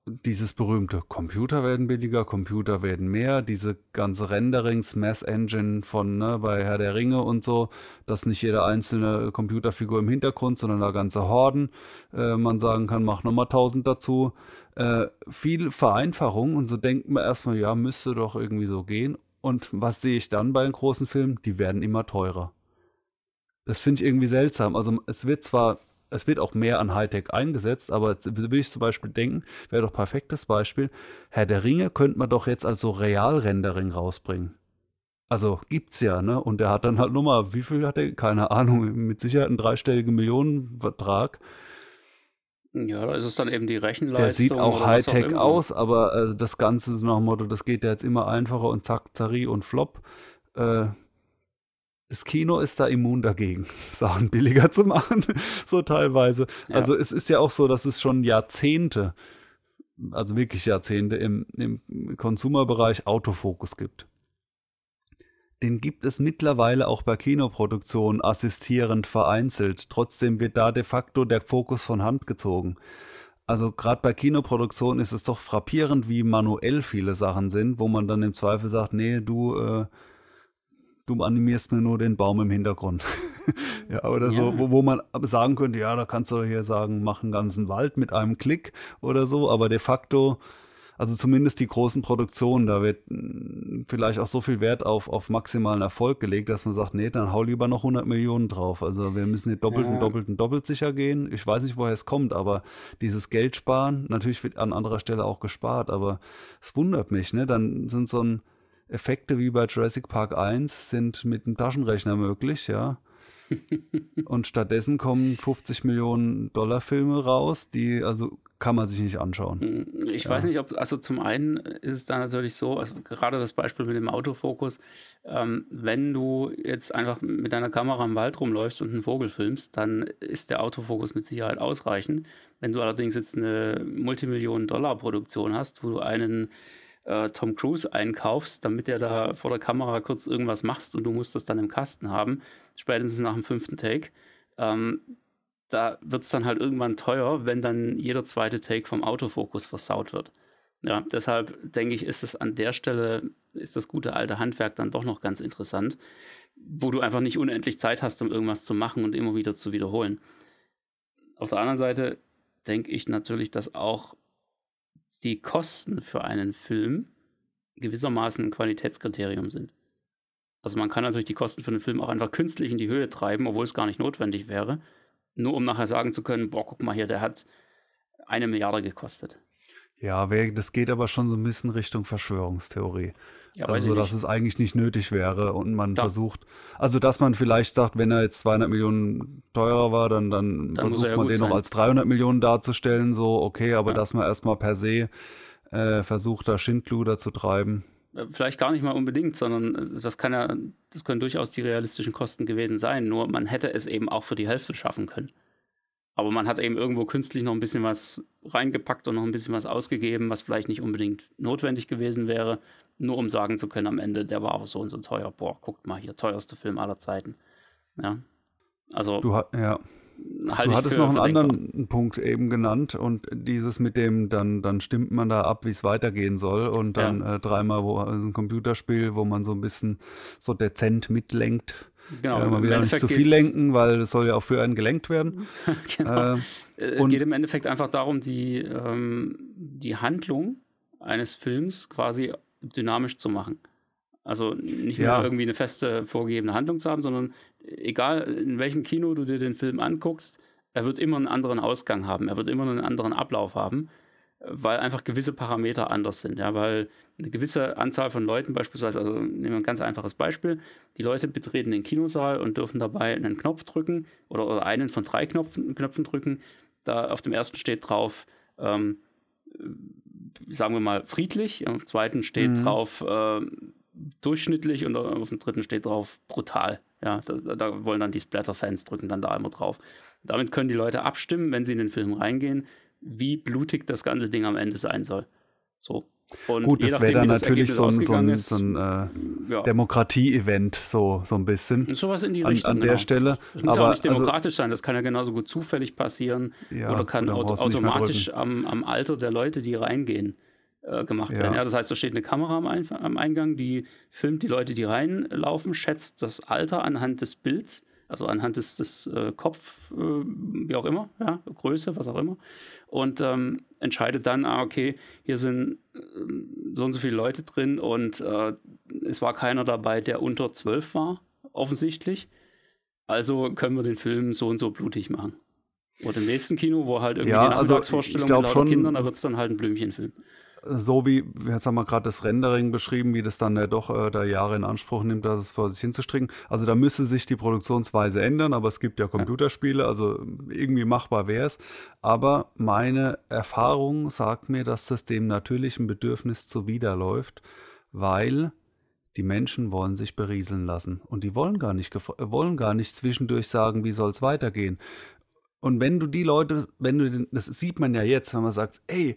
dieses berühmte Computer werden billiger, Computer werden mehr, diese ganze Renderings, Mass Engine von ne, bei Herr der Ringe und so, dass nicht jede einzelne Computerfigur im Hintergrund, sondern da ganze Horden, äh, man sagen kann, mach nochmal tausend dazu. Äh, viel Vereinfachung und so denkt man erstmal, ja, müsste doch irgendwie so gehen. Und was sehe ich dann bei den großen Filmen? Die werden immer teurer. Das finde ich irgendwie seltsam. Also es wird zwar es wird auch mehr an Hightech eingesetzt, aber will ich zum Beispiel denken, wäre doch perfektes Beispiel, Herr der Ringe könnte man doch jetzt als so Realrendering rausbringen. Also gibt's ja, ne? Und der hat dann halt nochmal, wie viel hat er? Keine Ahnung, mit Sicherheit einen dreistelligen Millionenvertrag. Ja, da ist es dann eben die Rechenleistung. Der sieht auch Hightech aus, aber äh, das Ganze ist nach dem Motto, das geht ja jetzt immer einfacher und zack, zari und flop. Äh, das Kino ist da immun dagegen, Sachen billiger zu machen, so teilweise. Ja. Also es ist ja auch so, dass es schon Jahrzehnte, also wirklich Jahrzehnte im, im Konsumerbereich Autofokus gibt. Den gibt es mittlerweile auch bei Kinoproduktionen assistierend vereinzelt. Trotzdem wird da de facto der Fokus von Hand gezogen. Also gerade bei Kinoproduktionen ist es doch frappierend, wie manuell viele Sachen sind, wo man dann im Zweifel sagt, nee, du äh, du animierst mir nur den Baum im Hintergrund. ja, oder so, ja. Wo, wo man sagen könnte, ja, da kannst du hier sagen, mach einen ganzen Wald mit einem Klick oder so, aber de facto, also zumindest die großen Produktionen, da wird hm, vielleicht auch so viel Wert auf, auf maximalen Erfolg gelegt, dass man sagt, nee, dann hau lieber noch 100 Millionen drauf. Also wir müssen hier doppelt und doppelt und doppelt sicher gehen. Ich weiß nicht, woher es kommt, aber dieses Geld sparen, natürlich wird an anderer Stelle auch gespart, aber es wundert mich, ne? Dann sind so ein Effekte wie bei Jurassic Park 1 sind mit einem Taschenrechner möglich, ja. Und stattdessen kommen 50 Millionen Dollar Filme raus, die also kann man sich nicht anschauen. Hm, ich ja. weiß nicht, ob, also zum einen ist es da natürlich so, also gerade das Beispiel mit dem Autofokus, ähm, wenn du jetzt einfach mit deiner Kamera im Wald rumläufst und einen Vogel filmst, dann ist der Autofokus mit Sicherheit ausreichend. Wenn du allerdings jetzt eine Multimillionen-Dollar-Produktion hast, wo du einen äh, Tom Cruise einkaufst, damit er da vor der Kamera kurz irgendwas machst und du musst das dann im Kasten haben, spätestens nach dem fünften Take. Ähm, da wird es dann halt irgendwann teuer, wenn dann jeder zweite Take vom Autofokus versaut wird. Ja, deshalb denke ich, ist es an der Stelle, ist das gute alte Handwerk dann doch noch ganz interessant, wo du einfach nicht unendlich Zeit hast, um irgendwas zu machen und immer wieder zu wiederholen. Auf der anderen Seite denke ich natürlich, dass auch die Kosten für einen Film gewissermaßen ein Qualitätskriterium sind. Also man kann natürlich die Kosten für einen Film auch einfach künstlich in die Höhe treiben, obwohl es gar nicht notwendig wäre, nur um nachher sagen zu können, boah, guck mal hier, der hat eine Milliarde gekostet. Ja, das geht aber schon so ein bisschen Richtung Verschwörungstheorie. Ja, also, dass es eigentlich nicht nötig wäre und man ja. versucht, also dass man vielleicht sagt, wenn er jetzt 200 Millionen teurer war, dann, dann, dann versucht man den sein. noch als 300 Millionen darzustellen, so okay, aber ja. dass man erstmal per se äh, versucht, da Schindluder zu treiben. Äh, vielleicht gar nicht mal unbedingt, sondern äh, das kann ja, das können durchaus die realistischen Kosten gewesen sein. Nur man hätte es eben auch für die Hälfte schaffen können. Aber man hat eben irgendwo künstlich noch ein bisschen was reingepackt und noch ein bisschen was ausgegeben, was vielleicht nicht unbedingt notwendig gewesen wäre, nur um sagen zu können am Ende, der war auch so und so teuer. Boah, guckt mal hier, teuerster Film aller Zeiten. Ja. Also. Du, ja. Halt du hattest noch einen anderen Punkt eben genannt und dieses mit dem, dann, dann stimmt man da ab, wie es weitergehen soll und dann ja. äh, dreimal wo also ein Computerspiel, wo man so ein bisschen so dezent mitlenkt. Genau, ja, man will ja nicht zu viel lenken, weil es soll ja auch für einen gelenkt werden. genau. Äh, es geht im Endeffekt einfach darum, die, ähm, die Handlung eines Films quasi dynamisch zu machen. Also nicht ja. mehr irgendwie eine feste vorgegebene Handlung zu haben, sondern egal in welchem Kino du dir den Film anguckst, er wird immer einen anderen Ausgang haben, er wird immer einen anderen Ablauf haben, weil einfach gewisse Parameter anders sind. Ja, weil eine gewisse Anzahl von Leuten beispielsweise, also nehmen wir ein ganz einfaches Beispiel, die Leute betreten den Kinosaal und dürfen dabei einen Knopf drücken oder, oder einen von drei Knopfen, Knöpfen drücken. Da auf dem ersten steht drauf, ähm, sagen wir mal, friedlich, auf dem zweiten steht mhm. drauf äh, durchschnittlich und auf dem dritten steht drauf brutal. Ja, das, da wollen dann die Splatter-Fans drücken dann da immer drauf. Damit können die Leute abstimmen, wenn sie in den Film reingehen, wie blutig das ganze Ding am Ende sein soll. So. Und Gut, das wäre dann natürlich so ein, so ein, so ein äh, ja. Demokratie-Event, so, so ein bisschen. Sowas in die Richtung. An, an genau. der Stelle. Das muss aber, ja auch nicht also demokratisch also, sein, das kann ja genauso gut zufällig passieren ja, oder kann aut automatisch am, am Alter der Leute, die reingehen, äh, gemacht ja. werden. Ja, das heißt, da steht eine Kamera am, Ein am, Eingang, die filmt die Leute, die reinlaufen, schätzt das Alter anhand des Bilds, also anhand des, des äh, Kopf, äh, wie auch immer, ja, Größe, was auch immer, und ähm, entscheidet dann, ah, okay, hier sind äh, so und so viele Leute drin und äh, es war keiner dabei, der unter zwölf war, offensichtlich. Also können wir den Film so und so blutig machen. Oder im nächsten Kino, wo halt irgendwie ja, die Nachmittagsvorstellung also mit lauter Kindern, da wird es dann halt ein Blümchenfilm so wie, jetzt haben wir gerade das Rendering beschrieben, wie das dann ja doch äh, da Jahre in Anspruch nimmt, das vor sich hinzustricken. Also da müsste sich die Produktionsweise ändern, aber es gibt ja Computerspiele, also irgendwie machbar wäre es. Aber meine Erfahrung sagt mir, dass das dem natürlichen Bedürfnis zuwiderläuft, weil die Menschen wollen sich berieseln lassen und die wollen gar nicht wollen gar nicht zwischendurch sagen, wie soll es weitergehen. Und wenn du die Leute, wenn du das sieht man ja jetzt, wenn man sagt, ey,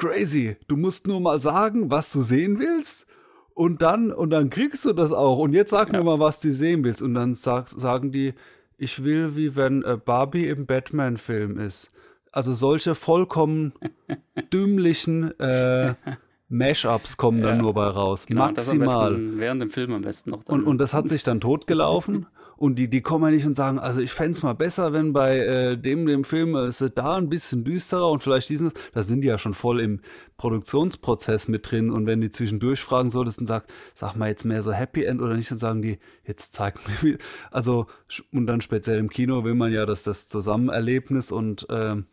crazy. Du musst nur mal sagen, was du sehen willst. Und dann, und dann kriegst du das auch. Und jetzt sag ja. mir mal, was du sehen willst. Und dann sag, sagen die, ich will, wie wenn äh, Barbie im Batman-Film ist. Also solche vollkommen dümmlichen äh, Mashups kommen ja. dann nur bei raus. Genau, Maximal. während dem Film am besten noch. Und, und das hat sich dann totgelaufen. Und die, die kommen ja nicht und sagen, also ich fände es mal besser, wenn bei äh, dem, dem Film es äh, da ein bisschen düsterer und vielleicht diesen, da sind die ja schon voll im Produktionsprozess mit drin. Und wenn die zwischendurch fragen solltest und sagt, sag mal jetzt mehr so Happy End oder nicht, dann sagen die, jetzt zeig mir wie. Also, und dann speziell im Kino will man ja, dass das Zusammenerlebnis und ähm,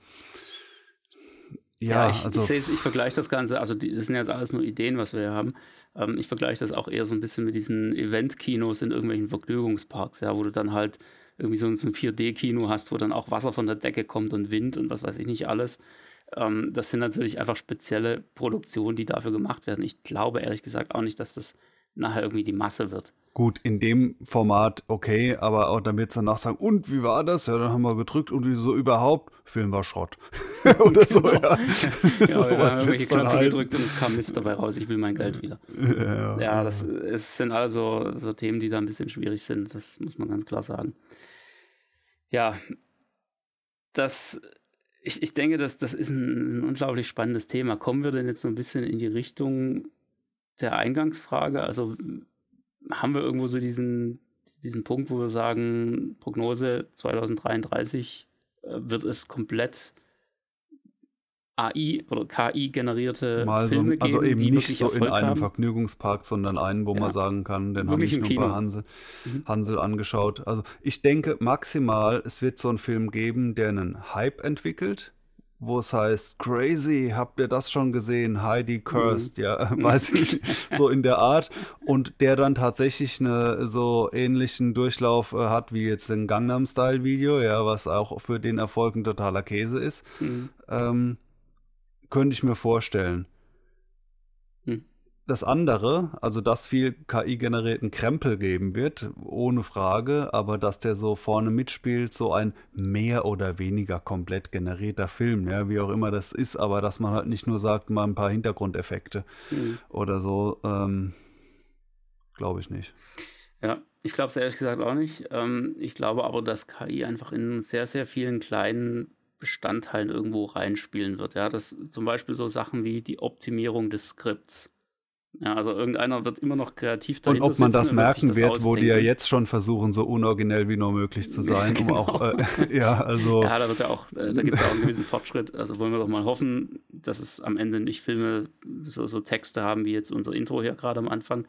ja, ja, ich, also, ich, ich vergleiche das Ganze, also die, das sind jetzt alles nur Ideen, was wir hier haben. Ähm, ich vergleiche das auch eher so ein bisschen mit diesen Event-Kinos in irgendwelchen Vergnügungsparks, ja, wo du dann halt irgendwie so ein 4D-Kino hast, wo dann auch Wasser von der Decke kommt und Wind und was weiß ich nicht alles. Ähm, das sind natürlich einfach spezielle Produktionen, die dafür gemacht werden. Ich glaube ehrlich gesagt auch nicht, dass das nachher irgendwie die Masse wird. Gut, in dem Format okay, aber auch damit sie danach sagen, und wie war das? Ja, dann haben wir gedrückt und wieso überhaupt? Film war Schrott. Oder so, genau. ja. ja, so wir haben irgendwelche Knöpfe gedrückt und es kam Mist dabei raus, ich will mein Geld wieder. Ja, ja das es sind also so Themen, die da ein bisschen schwierig sind, das muss man ganz klar sagen. Ja, das, ich, ich denke, das, das ist ein, ein unglaublich spannendes Thema. Kommen wir denn jetzt so ein bisschen in die Richtung der Eingangsfrage? Also haben wir irgendwo so diesen, diesen Punkt, wo wir sagen, Prognose 2033 äh, wird es komplett AI oder KI generierte Mal Filme so, also geben, eben nicht so in einem haben. Vergnügungspark, sondern einen, wo ja. man sagen kann, den habe ich nur bei Hansel, mhm. Hansel angeschaut. Also ich denke maximal, es wird so einen Film geben, der einen Hype entwickelt, wo es heißt, crazy, habt ihr das schon gesehen? Heidi Cursed, mhm. ja, weiß ich, so in der Art. Und der dann tatsächlich eine so ähnlichen Durchlauf äh, hat wie jetzt ein Gangnam Style Video, ja, was auch für den Erfolg ein totaler Käse ist. Mhm. Ähm, könnte ich mir vorstellen. Das andere, also dass viel KI-generierten Krempel geben wird, ohne Frage, aber dass der so vorne mitspielt, so ein mehr oder weniger komplett generierter Film, ja, wie auch immer das ist, aber dass man halt nicht nur sagt, mal ein paar Hintergrundeffekte mhm. oder so, ähm, glaube ich nicht. Ja, ich glaube es ehrlich gesagt auch nicht. Ähm, ich glaube aber, dass KI einfach in sehr, sehr vielen kleinen Bestandteilen irgendwo reinspielen wird. Ja, das zum Beispiel so Sachen wie die Optimierung des Skripts ja, also irgendeiner wird immer noch kreativ dahinter Und ob man das merken das wird, ausdenken. wo die ja jetzt schon versuchen, so unoriginell wie nur möglich zu sein, genau. um auch, äh, ja, also. Ja, da wird ja auch, äh, da gibt es ja auch einen gewissen Fortschritt. Also wollen wir doch mal hoffen, dass es am Ende nicht Filme, so, so Texte haben, wie jetzt unser Intro hier gerade am Anfang.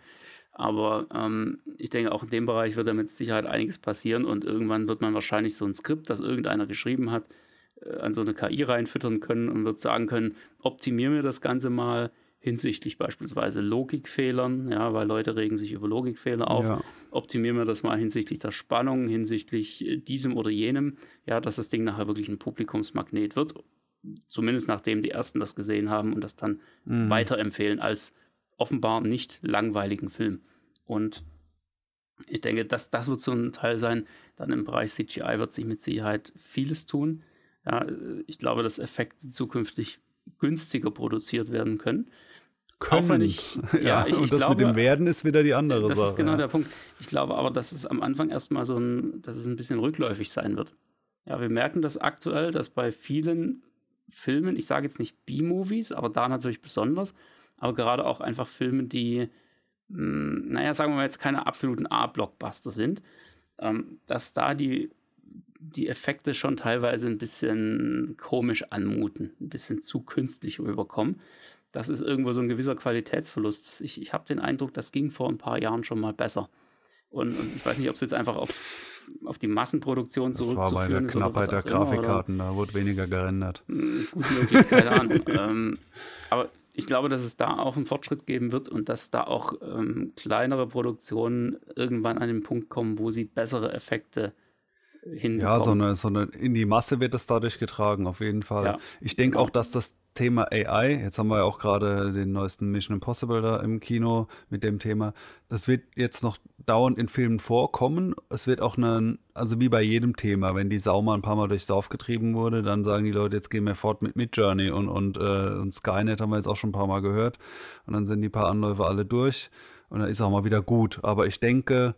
Aber ähm, ich denke, auch in dem Bereich wird da mit Sicherheit einiges passieren und irgendwann wird man wahrscheinlich so ein Skript, das irgendeiner geschrieben hat, äh, an so eine KI reinfüttern können und wird sagen können, optimier mir das Ganze mal hinsichtlich beispielsweise Logikfehlern, ja, weil Leute regen sich über Logikfehler auf. Ja. Optimieren wir das mal hinsichtlich der Spannung, hinsichtlich äh, diesem oder jenem, ja, dass das Ding nachher wirklich ein Publikumsmagnet wird. Zumindest nachdem die ersten das gesehen haben und das dann mhm. weiterempfehlen als offenbar nicht langweiligen Film. Und ich denke, dass das wird so ein Teil sein. Dann im Bereich CGI wird sich mit Sicherheit vieles tun. Ja, ich glaube, dass Effekte zukünftig günstiger produziert werden können. Können. Ich, ja, ja ich, und ich das glaube, mit dem Werden ist wieder die andere das Sache. Das ist genau ja. der Punkt. Ich glaube aber, dass es am Anfang erstmal so ein, dass es ein bisschen rückläufig sein wird. Ja, wir merken das aktuell, dass bei vielen Filmen, ich sage jetzt nicht B-Movies, aber da natürlich besonders, aber gerade auch einfach Filme, die, mh, hm, naja, sagen wir mal jetzt keine absoluten A-Blockbuster sind, ähm, dass da die die Effekte schon teilweise ein bisschen komisch anmuten, ein bisschen zu künstlich rüberkommen. Das ist irgendwo so ein gewisser Qualitätsverlust. Ich, ich habe den Eindruck, das ging vor ein paar Jahren schon mal besser. Und, und ich weiß nicht, ob es jetzt einfach auf, auf die Massenproduktion das zurückzuführen ist. Das war bei der Knappheit der Grafikkarten, immer, da wurde weniger gerendert. Hm, gut möglich, keine Ahnung. ähm, aber ich glaube, dass es da auch einen Fortschritt geben wird und dass da auch ähm, kleinere Produktionen irgendwann an den Punkt kommen, wo sie bessere Effekte äh, hinbekommen. Ja, so eine, so eine, in die Masse wird es dadurch getragen, auf jeden Fall. Ja, ich denke genau. auch, dass das Thema AI, jetzt haben wir ja auch gerade den neuesten Mission Impossible da im Kino mit dem Thema, das wird jetzt noch dauernd in Filmen vorkommen. Es wird auch eine, also wie bei jedem Thema, wenn die Sau mal ein paar Mal durchs Dorf getrieben wurde, dann sagen die Leute, jetzt gehen wir fort mit Midjourney und, und, äh, und Skynet haben wir jetzt auch schon ein paar Mal gehört. Und dann sind die paar Anläufe alle durch und dann ist auch mal wieder gut. Aber ich denke,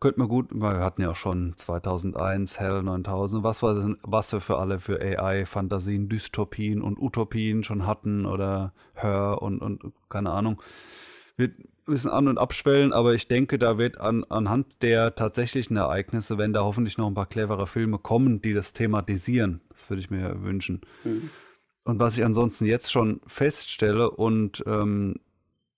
könnte man gut, wir hatten ja auch schon 2001, Hell 9000, was, war was wir für alle für AI-Fantasien, Dystopien und Utopien schon hatten oder Hör und, und keine Ahnung. Wird ein bisschen an- und abschwellen, aber ich denke, da wird an, anhand der tatsächlichen Ereignisse, wenn da hoffentlich noch ein paar clevere Filme kommen, die das thematisieren, das würde ich mir wünschen. Mhm. Und was ich ansonsten jetzt schon feststelle und ähm,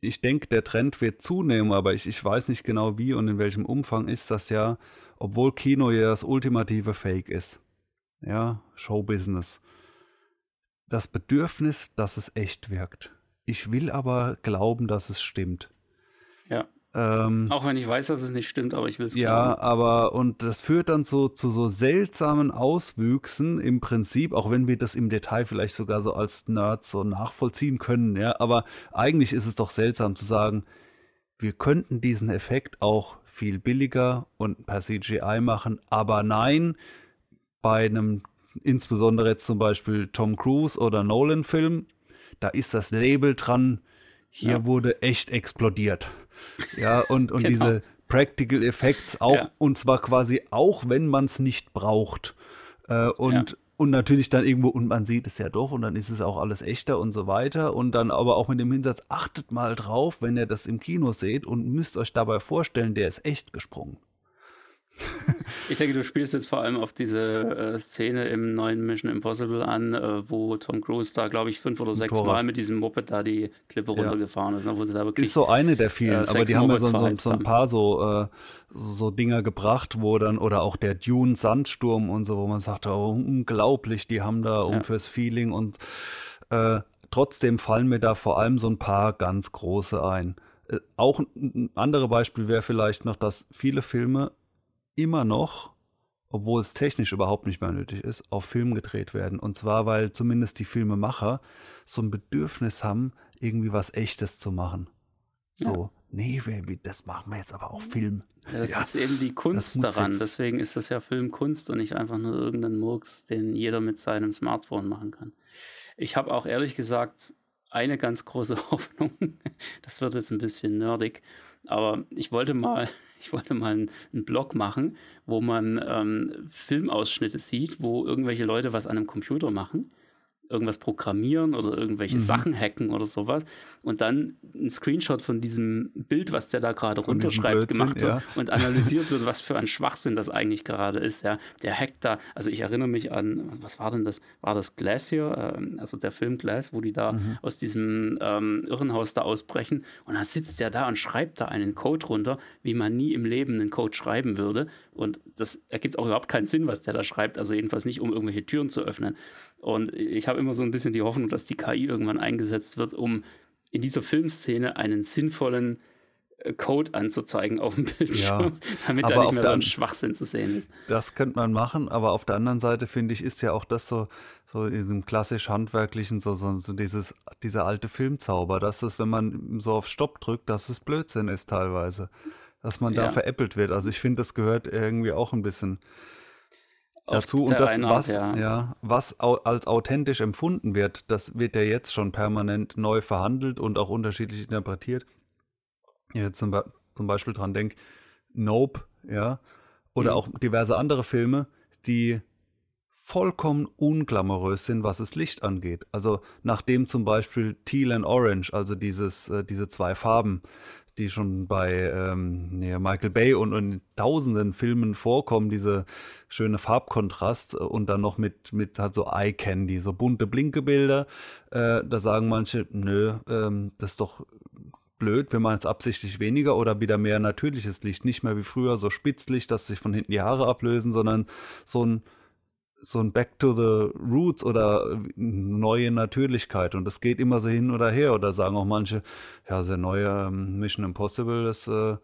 ich denke, der Trend wird zunehmen, aber ich, ich weiß nicht genau wie und in welchem Umfang ist das ja, obwohl Kino ja das ultimative Fake ist. Ja, Showbusiness. Das Bedürfnis, dass es echt wirkt. Ich will aber glauben, dass es stimmt. Ja. Ähm, Auch wenn ich weiß, dass es nicht stimmt, aber ich will es Ja, glauben. aber und das führt dann so zu so seltsamen Auswüchsen im Prinzip, auch wenn wir das im Detail vielleicht sogar so als Nerds so nachvollziehen können, ja, aber eigentlich ist es doch seltsam zu sagen, wir könnten diesen Effekt auch viel billiger und per CGI machen, aber nein, bei einem insbesondere jetzt zum Beispiel Tom Cruise oder Nolan-Film, da ist das Label dran, hier ja. wurde echt explodiert. Ja, und, und genau. diese Practical Effects auch, ja. und zwar quasi auch, wenn man es nicht braucht. Äh, und, ja. und natürlich dann irgendwo, und man sieht es ja doch, und dann ist es auch alles echter und so weiter. Und dann aber auch mit dem Hinsatz, achtet mal drauf, wenn ihr das im Kino seht und müsst euch dabei vorstellen, der ist echt gesprungen. Ich denke, du spielst jetzt vor allem auf diese äh, Szene im neuen Mission Impossible an, äh, wo Tom Cruise da, glaube ich, fünf oder sechs Torrad. Mal mit diesem Moped da die Klippe ja. runtergefahren ist. Ne, wo sie da wirklich, ist so eine der vielen, äh, aber die haben ja so, so, so, ein paar so, äh, so Dinger gebracht, wo dann, oder auch der Dune Sandsturm und so, wo man sagt, oh, unglaublich, die haben da um ja. fürs Feeling und äh, trotzdem fallen mir da vor allem so ein paar ganz große ein. Äh, auch ein anderes Beispiel wäre vielleicht noch, dass viele Filme immer noch, obwohl es technisch überhaupt nicht mehr nötig ist, auf Film gedreht werden. Und zwar, weil zumindest die Filmemacher so ein Bedürfnis haben, irgendwie was Echtes zu machen. So, nee, das machen wir jetzt aber auch Film. Das Ja, ist eben die Kunst daran. Deswegen ist das ja Filmkunst und nicht einfach nur irgendein Murks, den jeder mit seinem Smartphone machen kann. Ich habe auch ehrlich gesagt eine ganz große Hoffnung. Das wird jetzt ein bisschen nerdig, aber ich wollte mal, ich wollte mal einen, Blog machen, wo man ähm, Filmausschnitte sieht, wo irgendwelche Leute was an einem Computer machen irgendwas programmieren oder irgendwelche Mhm. Sachen hacken oder sowas und dann ein Screenshot von diesem Bild, was der da gerade runterschreibt, gemacht wird ja. und analysiert wird, was für ein Schwachsinn das eigentlich gerade ist. Ja, der hackt da, also ich erinnere mich an, was war denn das? War das Glacier, ähm, also der Film Glass, wo die da Mhm. aus diesem ähm, Irrenhaus da ausbrechen und dann sitzt der da und schreibt da einen Code runter, wie man nie im Leben einen Code schreiben würde und das ergibt auch überhaupt keinen Sinn, was der da schreibt, also jedenfalls nicht, um irgendwelche Türen zu öffnen. Und ich habe immer so ein bisschen die Hoffnung, dass die KI irgendwann eingesetzt wird, um in dieser Filmszene einen sinnvollen äh, Code anzuzeigen auf dem Bildschirm, damit da nicht mehr so ein Schwachsinn zu sehen ist. Das könnte man machen, aber auf der anderen Seite finde ich, ist ja auch das so, so in diesem klassisch handwerklichen, so, so, so dieses, dieser alte Filmzauber, dass es, wenn man so auf Stopp drückt, dass es Blödsinn ist teilweise. Dass man da Ja. veräppelt wird. Also ich finde, das gehört irgendwie auch ein bisschen dazu. Und das, was, ja. was au als authentisch empfunden wird, das wird ja jetzt schon permanent neu verhandelt und auch unterschiedlich interpretiert. Jetzt zum, Be zum Beispiel dran denk, Nope, ja, oder Mhm. auch diverse andere Filme, die vollkommen unglamourös sind, was das Licht angeht. Also nachdem zum Beispiel Teal and Orange, also dieses, äh, diese zwei Farben, die schon bei ähm, Michael Bay und, in tausenden Filmen vorkommen, diese schöne Farbkontrast äh, und dann noch mit, mit halt so Eye Candy, so bunte Blinkebilder. Äh, da sagen manche, nö, ähm, das ist doch blöd, wir machen jetzt absichtlich weniger oder wieder mehr natürliches Licht, nicht mehr wie früher so Spitzlicht, dass sich von hinten die Haare ablösen, sondern so ein so ein Back to the Roots oder neue Natürlichkeit und das geht immer so hin oder her oder sagen auch manche, ja, sehr neue ähm, Mission Impossible, das, äh,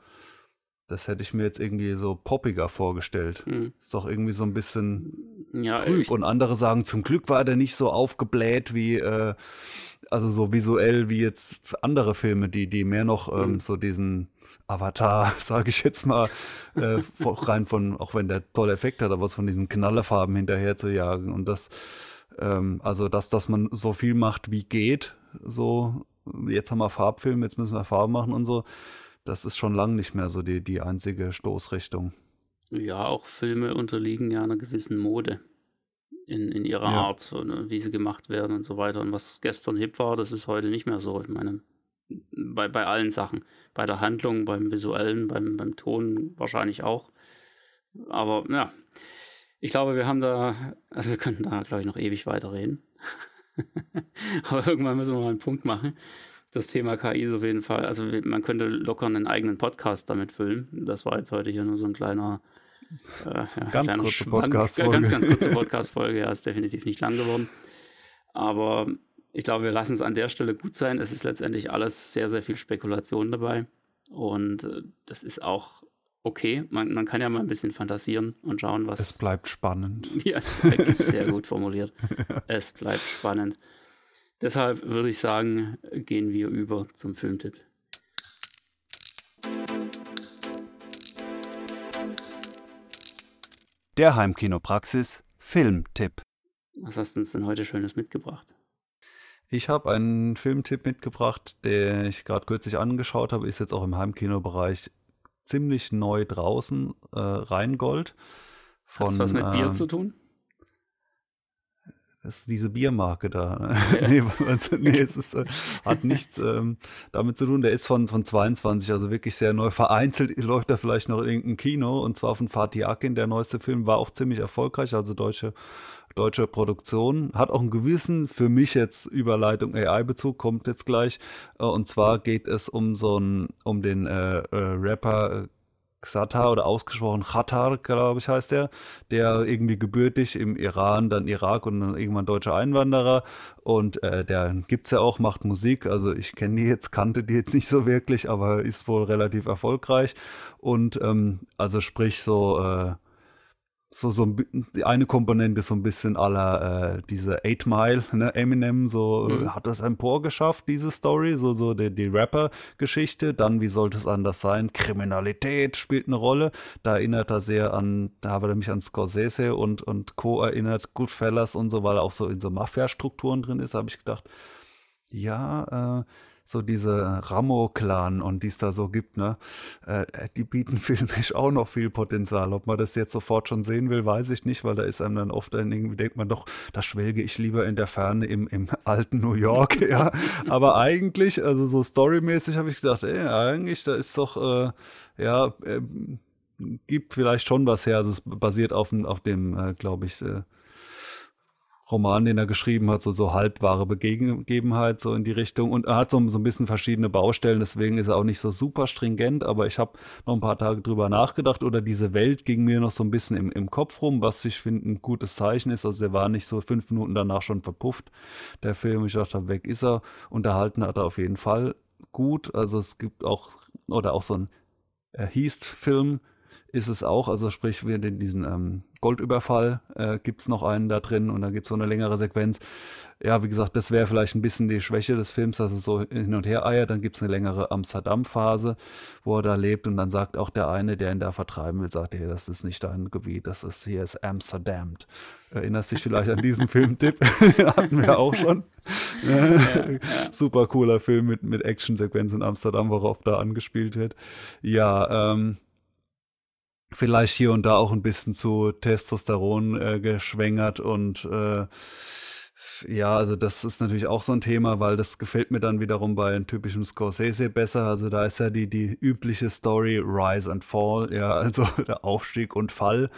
das hätte ich mir jetzt irgendwie so poppiger vorgestellt. Mhm. Ist doch irgendwie so ein bisschen Ja, trüb. Und andere sagen, zum Glück war der nicht so aufgebläht wie, äh, also so visuell wie jetzt andere Filme, die, die mehr noch ähm, Mhm. so diesen Avatar, sage ich jetzt mal, äh, rein von, auch wenn der tolle Effekt hat, aber was von diesen Knallefarben hinterher zu jagen. Und das, ähm, also das, dass man so viel macht, wie geht, so, jetzt haben wir Farbfilm, jetzt müssen wir Farben machen und so, das ist schon lang nicht mehr so die, die einzige Stoßrichtung. ja, auch Filme unterliegen ja einer gewissen Mode in, in ihrer Ja. Art, und, äh, wie sie gemacht werden und so weiter. Und was gestern hip war, das ist heute nicht mehr so. Ich meine, bei, bei allen Sachen. Bei der Handlung, beim Visuellen, beim, beim Ton wahrscheinlich auch. Aber ja, ich glaube, wir haben da, also wir könnten da, glaube ich, noch ewig weiterreden. Aber irgendwann müssen wir mal einen Punkt machen. Das Thema KI ist auf jeden Fall, also man könnte locker einen eigenen Podcast damit füllen. Das war jetzt heute hier nur so ein kleiner, äh, ja, Ganz kleiner kurze Schwank. Ganz, ganz kurze Podcast-Folge, ja, ist definitiv nicht lang geworden. Aber ich glaube, wir lassen es an der Stelle gut sein. Es ist letztendlich alles sehr, sehr viel Spekulation dabei. Und äh, das ist auch okay. Man, man kann ja mal ein bisschen fantasieren und schauen, was. Es bleibt spannend. Ja, es bleibt sehr gut formuliert. Es bleibt spannend. Deshalb würde ich sagen, gehen wir über zum Filmtipp. Der Heimkinopraxis Filmtipp. Was hast du uns denn heute Schönes mitgebracht? Ich habe einen Filmtipp mitgebracht, den ich gerade kürzlich angeschaut habe, ist jetzt auch im Heimkinobereich ziemlich neu draußen. Äh, Rheingold. Hat das was mit Bier ähm, zu tun? Ist diese Biermarke da. Ne? nee, also, nee, es ist, äh, hat nichts ähm, damit zu tun. Der ist von, von 22, also wirklich sehr neu. Vereinzelt läuft er vielleicht noch in irgendeinem Kino und zwar von Fatih Akin. Der neueste Film war auch ziemlich erfolgreich, also deutsche, deutsche Produktion. Hat auch einen gewissen, für mich jetzt Überleitung AI-Bezug, kommt jetzt gleich. Äh, und zwar geht es um so einen, um den äh, äh, Rapper äh, Xatar oder ausgesprochen Khatar, glaube ich, heißt der, der irgendwie gebürtig im Iran, dann Irak und dann irgendwann deutscher Einwanderer. Und äh, der gibt's ja auch, macht Musik. Also ich kenne die jetzt, kannte die jetzt nicht so wirklich, aber ist wohl relativ erfolgreich. Und ähm, also sprich so, äh, so, so die eine Komponente ist so ein bisschen aller äh, diese Eight Mile, ne, Eminem, so mhm. hat das emporgeschafft, diese Story, so, so die, die Rapper-Geschichte. Dann, wie sollte es anders sein? Kriminalität spielt eine Rolle. Da erinnert er sehr an, da habe er mich an Scorsese und, und Co. erinnert, Goodfellas und so, weil er auch so in so Mafia-Strukturen drin ist, habe ich gedacht, ja, äh, so diese Ramo-Clan und die es da so gibt, ne, äh, die bieten filmisch auch noch viel Potenzial. Ob man das jetzt sofort schon sehen will, weiß ich nicht, weil da ist einem dann oft dann irgendwie, denkt man doch, da schwelge ich lieber in der Ferne im, im alten New York, ja. Aber eigentlich, also so storymäßig habe ich gedacht, ey, eigentlich, da ist doch, äh, ja, äh, gibt vielleicht schon was her. Also es basiert auf, auf dem, äh, glaube ich, äh, Roman, den er geschrieben hat, so, so halbwahre Begebenheit, so in die Richtung. Und er hat so, so ein bisschen verschiedene Baustellen, deswegen ist er auch nicht so super stringent, aber ich habe noch ein paar Tage drüber nachgedacht oder diese Welt ging mir noch so ein bisschen im, im Kopf rum, was ich finde ein gutes Zeichen ist. Also der war nicht so fünf Minuten danach schon verpufft, der Film. Ich dachte, weg ist er. Unterhalten hat er auf jeden Fall gut. Also es gibt auch, oder auch so ein äh, Heast-Film, ist es auch, also sprich, wir in diesen ähm, Goldüberfall äh, gibt es noch einen da drin und dann gibt es so eine längere Sequenz. Ja, wie gesagt, das wäre vielleicht ein bisschen die Schwäche des Films, dass es so hin und her eiert. Dann gibt es eine längere Amsterdam-Phase, wo er da lebt und dann sagt auch der eine, der ihn da vertreiben will, sagt, hey, das ist nicht dein Gebiet, das ist hier ist Amsterdam. Erinnerst dich vielleicht an diesen Filmtipp? Hatten wir auch schon. Ja, ja. Super cooler Film mit, mit Actionsequenz in Amsterdam, worauf da angespielt wird. Ja, ähm, vielleicht hier und da auch ein bisschen zu Testosteron äh, geschwängert und äh, ja, also das ist natürlich auch so ein Thema, weil das gefällt mir dann wiederum bei einem typischen Scorsese besser. Also da ist ja die, die übliche Story Rise and Fall, ja, also der Aufstieg und Fall.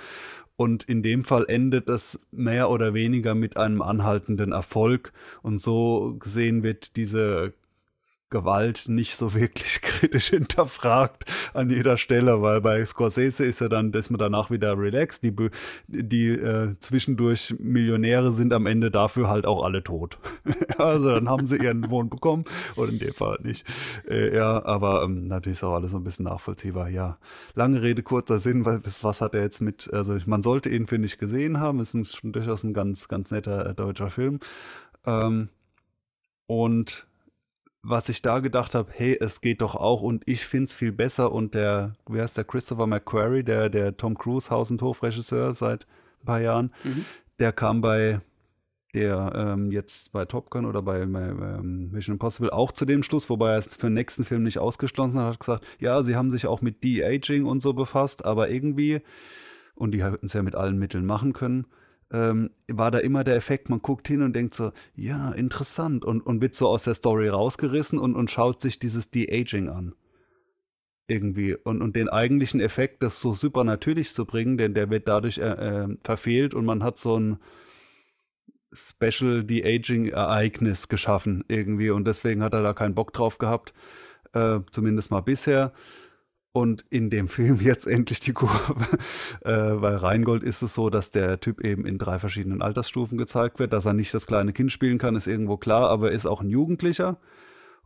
Und in dem Fall endet es mehr oder weniger mit einem anhaltenden Erfolg. Und so gesehen wird diese Gewalt nicht so wirklich kritisch hinterfragt an jeder Stelle, weil bei Scorsese ist ja dann, dass man danach wieder relaxed. Die, die äh, zwischendurch Millionäre sind am Ende dafür halt auch alle tot. also dann haben sie ihren Wohn bekommen oder in dem Fall halt nicht. Äh, ja, aber ähm, natürlich ist auch alles so ein bisschen nachvollziehbar. Ja, lange Rede, kurzer Sinn, bis was hat er jetzt mit, also man sollte ihn, finde ich, gesehen haben. Ist ein, durchaus ein ganz, ganz netter äh, deutscher Film. Ähm, und was ich da gedacht habe, hey, es geht doch auch und ich finde es viel besser und der, wie heißt der, Christopher McQuarrie, der, der Tom Cruise Haus- und Hofregisseur seit ein paar Jahren, mhm. der kam bei der ähm, jetzt bei Top Gun oder bei, bei ähm, Mission Impossible auch zu dem Schluss, wobei er es für den nächsten Film nicht ausgeschlossen hat, hat gesagt, ja, sie haben sich auch mit De-Aging und so befasst, aber irgendwie, und die hätten es ja mit allen Mitteln machen können, ähm, war da immer der Effekt, man guckt hin und denkt so, ja, interessant und, und wird so aus der Story rausgerissen und, und schaut sich dieses De-Aging an. Irgendwie. Und, und den eigentlichen Effekt, das so super natürlich zu bringen, denn der wird dadurch äh, äh, verfehlt und man hat so ein Special De-Aging-Ereignis geschaffen irgendwie und deswegen hat er da keinen Bock drauf gehabt, äh, zumindest mal bisher und in dem Film jetzt endlich die Kurve. äh, bei Rheingold ist es so, dass der Typ eben in drei verschiedenen Altersstufen gezeigt wird. Dass er nicht das kleine Kind spielen kann, ist irgendwo klar, aber er ist auch ein Jugendlicher.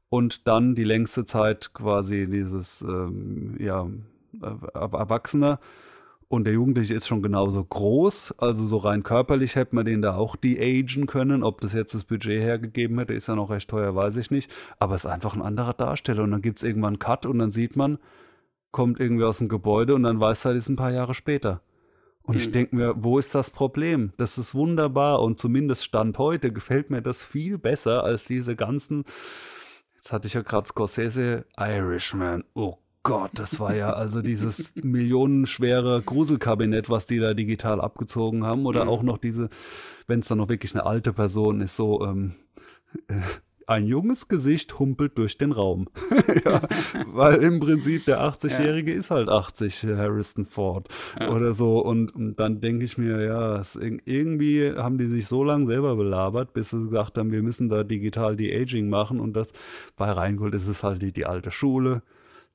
Und dann die längste Zeit quasi dieses, ähm, ja, Erwachsener. Und der Jugendliche ist schon genauso groß, also so rein körperlich hätte man den da auch de-agen können. Ob das jetzt das Budget hergegeben hätte, ist ja noch recht teuer, weiß ich nicht. Aber es ist einfach ein anderer Darsteller. Und dann gibt es irgendwann einen Cut und dann sieht man, kommt irgendwie aus dem Gebäude und dann weiß er, das ist ein paar Jahre später. Und mhm. ich denke mir, wo ist das Problem? Das ist wunderbar und zumindest Stand heute gefällt mir das viel besser als diese ganzen. Jetzt hatte ich ja gerade Scorsese Irishman. Oh Gott, das war ja also dieses millionenschwere Gruselkabinett, was die da digital abgezogen haben. Oder mhm. auch noch diese, wenn es dann noch wirklich eine alte Person ist, so ähm, äh, ein junges Gesicht humpelt durch den Raum. ja, weil im Prinzip der 80-Jährige ja. ist halt 80, Harrison Ford ja. oder so. Und, und dann denke ich mir, ja, es, irgendwie haben die sich so lange selber belabert, bis sie gesagt haben, wir müssen da digital die Aging machen. Und das bei Rheingold ist es halt die, die alte Schule.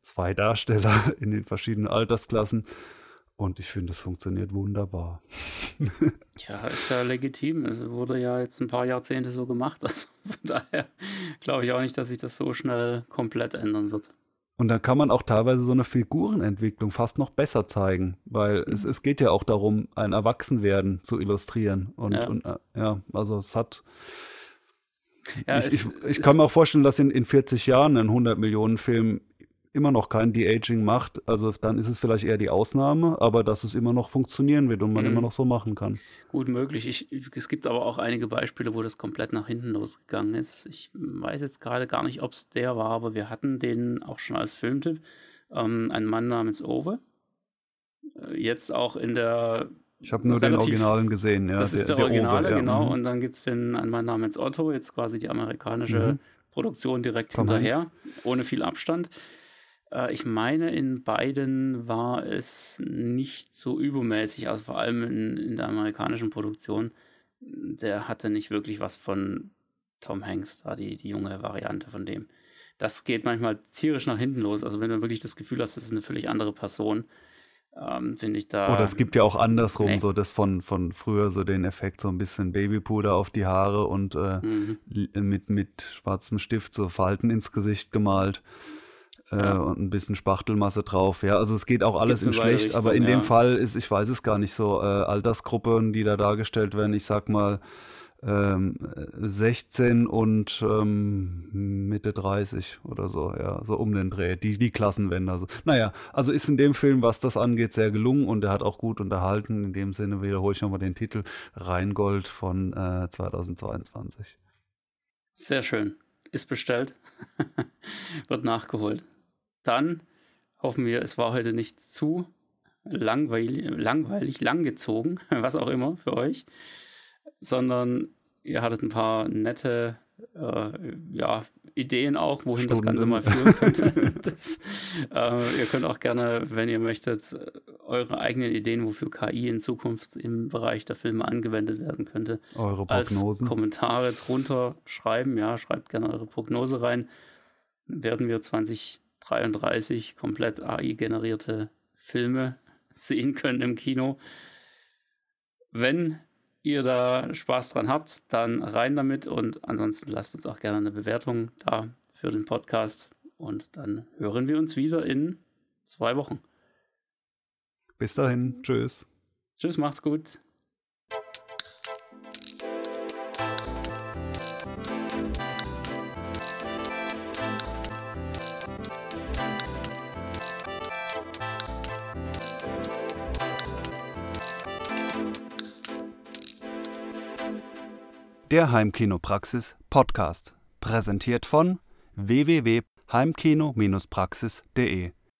Zwei Darsteller in den verschiedenen Altersklassen. Und ich finde, es funktioniert wunderbar. ja, ist ja legitim. Es wurde ja jetzt ein paar Jahrzehnte so gemacht. Also von daher glaube ich auch nicht, dass sich das so schnell komplett ändern wird. Und dann kann man auch teilweise so eine Figurenentwicklung fast noch besser zeigen, weil mhm. es, es geht ja auch darum, ein Erwachsenwerden zu illustrieren. Und ja, und, äh, ja also es hat. Ja, ich, es, ich, ich kann mir auch vorstellen, dass in, in 40 Jahren ein 100 Millionen Film immer noch kein De-Aging macht, also dann ist es vielleicht eher die Ausnahme, aber dass es immer noch funktionieren wird und man mhm. immer noch so machen kann. Gut möglich. Ich, es gibt aber auch einige Beispiele, wo das komplett nach hinten losgegangen ist. Ich weiß jetzt gerade gar nicht, ob es der war, aber wir hatten den auch schon als Filmtipp. Ähm, ein Mann namens Ove. Äh, jetzt auch in der ich habe nur relativ, den Originalen gesehen, ja. Das ist der, der Originale, Ove, ja. genau. Mhm. Und dann gibt es den einen Mann namens Otto, jetzt quasi die amerikanische mhm. Produktion direkt Tom hinterher, Hanks. ohne viel Abstand. Äh, ich meine, in beiden war es nicht so übermäßig, also vor allem in, in der amerikanischen Produktion. Der hatte nicht wirklich was von Tom Hanks, da die, die junge Variante von dem. Das geht manchmal tierisch nach hinten los. Also wenn du wirklich das Gefühl hast, das ist eine völlig andere Person, ähm, finde ich da. Oder es gibt ja auch andersrum nee. so das von, von früher so den Effekt, so ein bisschen Babypuder auf die Haare und äh, mhm. mit, mit schwarzem Stift so Falten ins Gesicht gemalt äh, und ein bisschen Spachtelmasse drauf. Ja, also es geht auch alles in schlecht, Richtung, aber in ja. dem Fall ist, ich weiß es gar nicht so, äh, Altersgruppen, die da dargestellt werden, ich sag mal ähm, 16 und ähm, Mitte 30 oder so, ja, so um den Dreh, die, die Klassenwender. Also, naja, also ist in dem Film, was das angeht, sehr gelungen und er hat auch gut unterhalten. In dem Sinne wiederhole ich nochmal den Titel Rheingold von äh, 2022. Sehr schön. Ist bestellt. Wird nachgeholt dann hoffen wir, es war heute nicht zu langweilig, langweilig, langgezogen, was auch immer für euch, sondern ihr hattet ein paar nette äh, ja, Ideen auch, wohin Stunden. das Ganze mal führen könnte. das, äh, ihr könnt auch gerne, wenn ihr möchtet, eure eigenen Ideen, wofür KI in Zukunft im Bereich der Filme angewendet werden könnte, eure Prognosen. als Kommentare drunter schreiben. Ja, schreibt gerne eure Prognose rein. Werden wir 20 33 komplett AI-generierte Filme sehen können im Kino. Wenn ihr da Spaß dran habt, dann rein damit und ansonsten lasst uns auch gerne eine Bewertung da für den Podcast und dann hören wir uns wieder in zwei Wochen. Bis dahin, tschüss. Tschüss, macht's gut. Der Heimkinopraxis Podcast, präsentiert von www.heimkino-praxis.de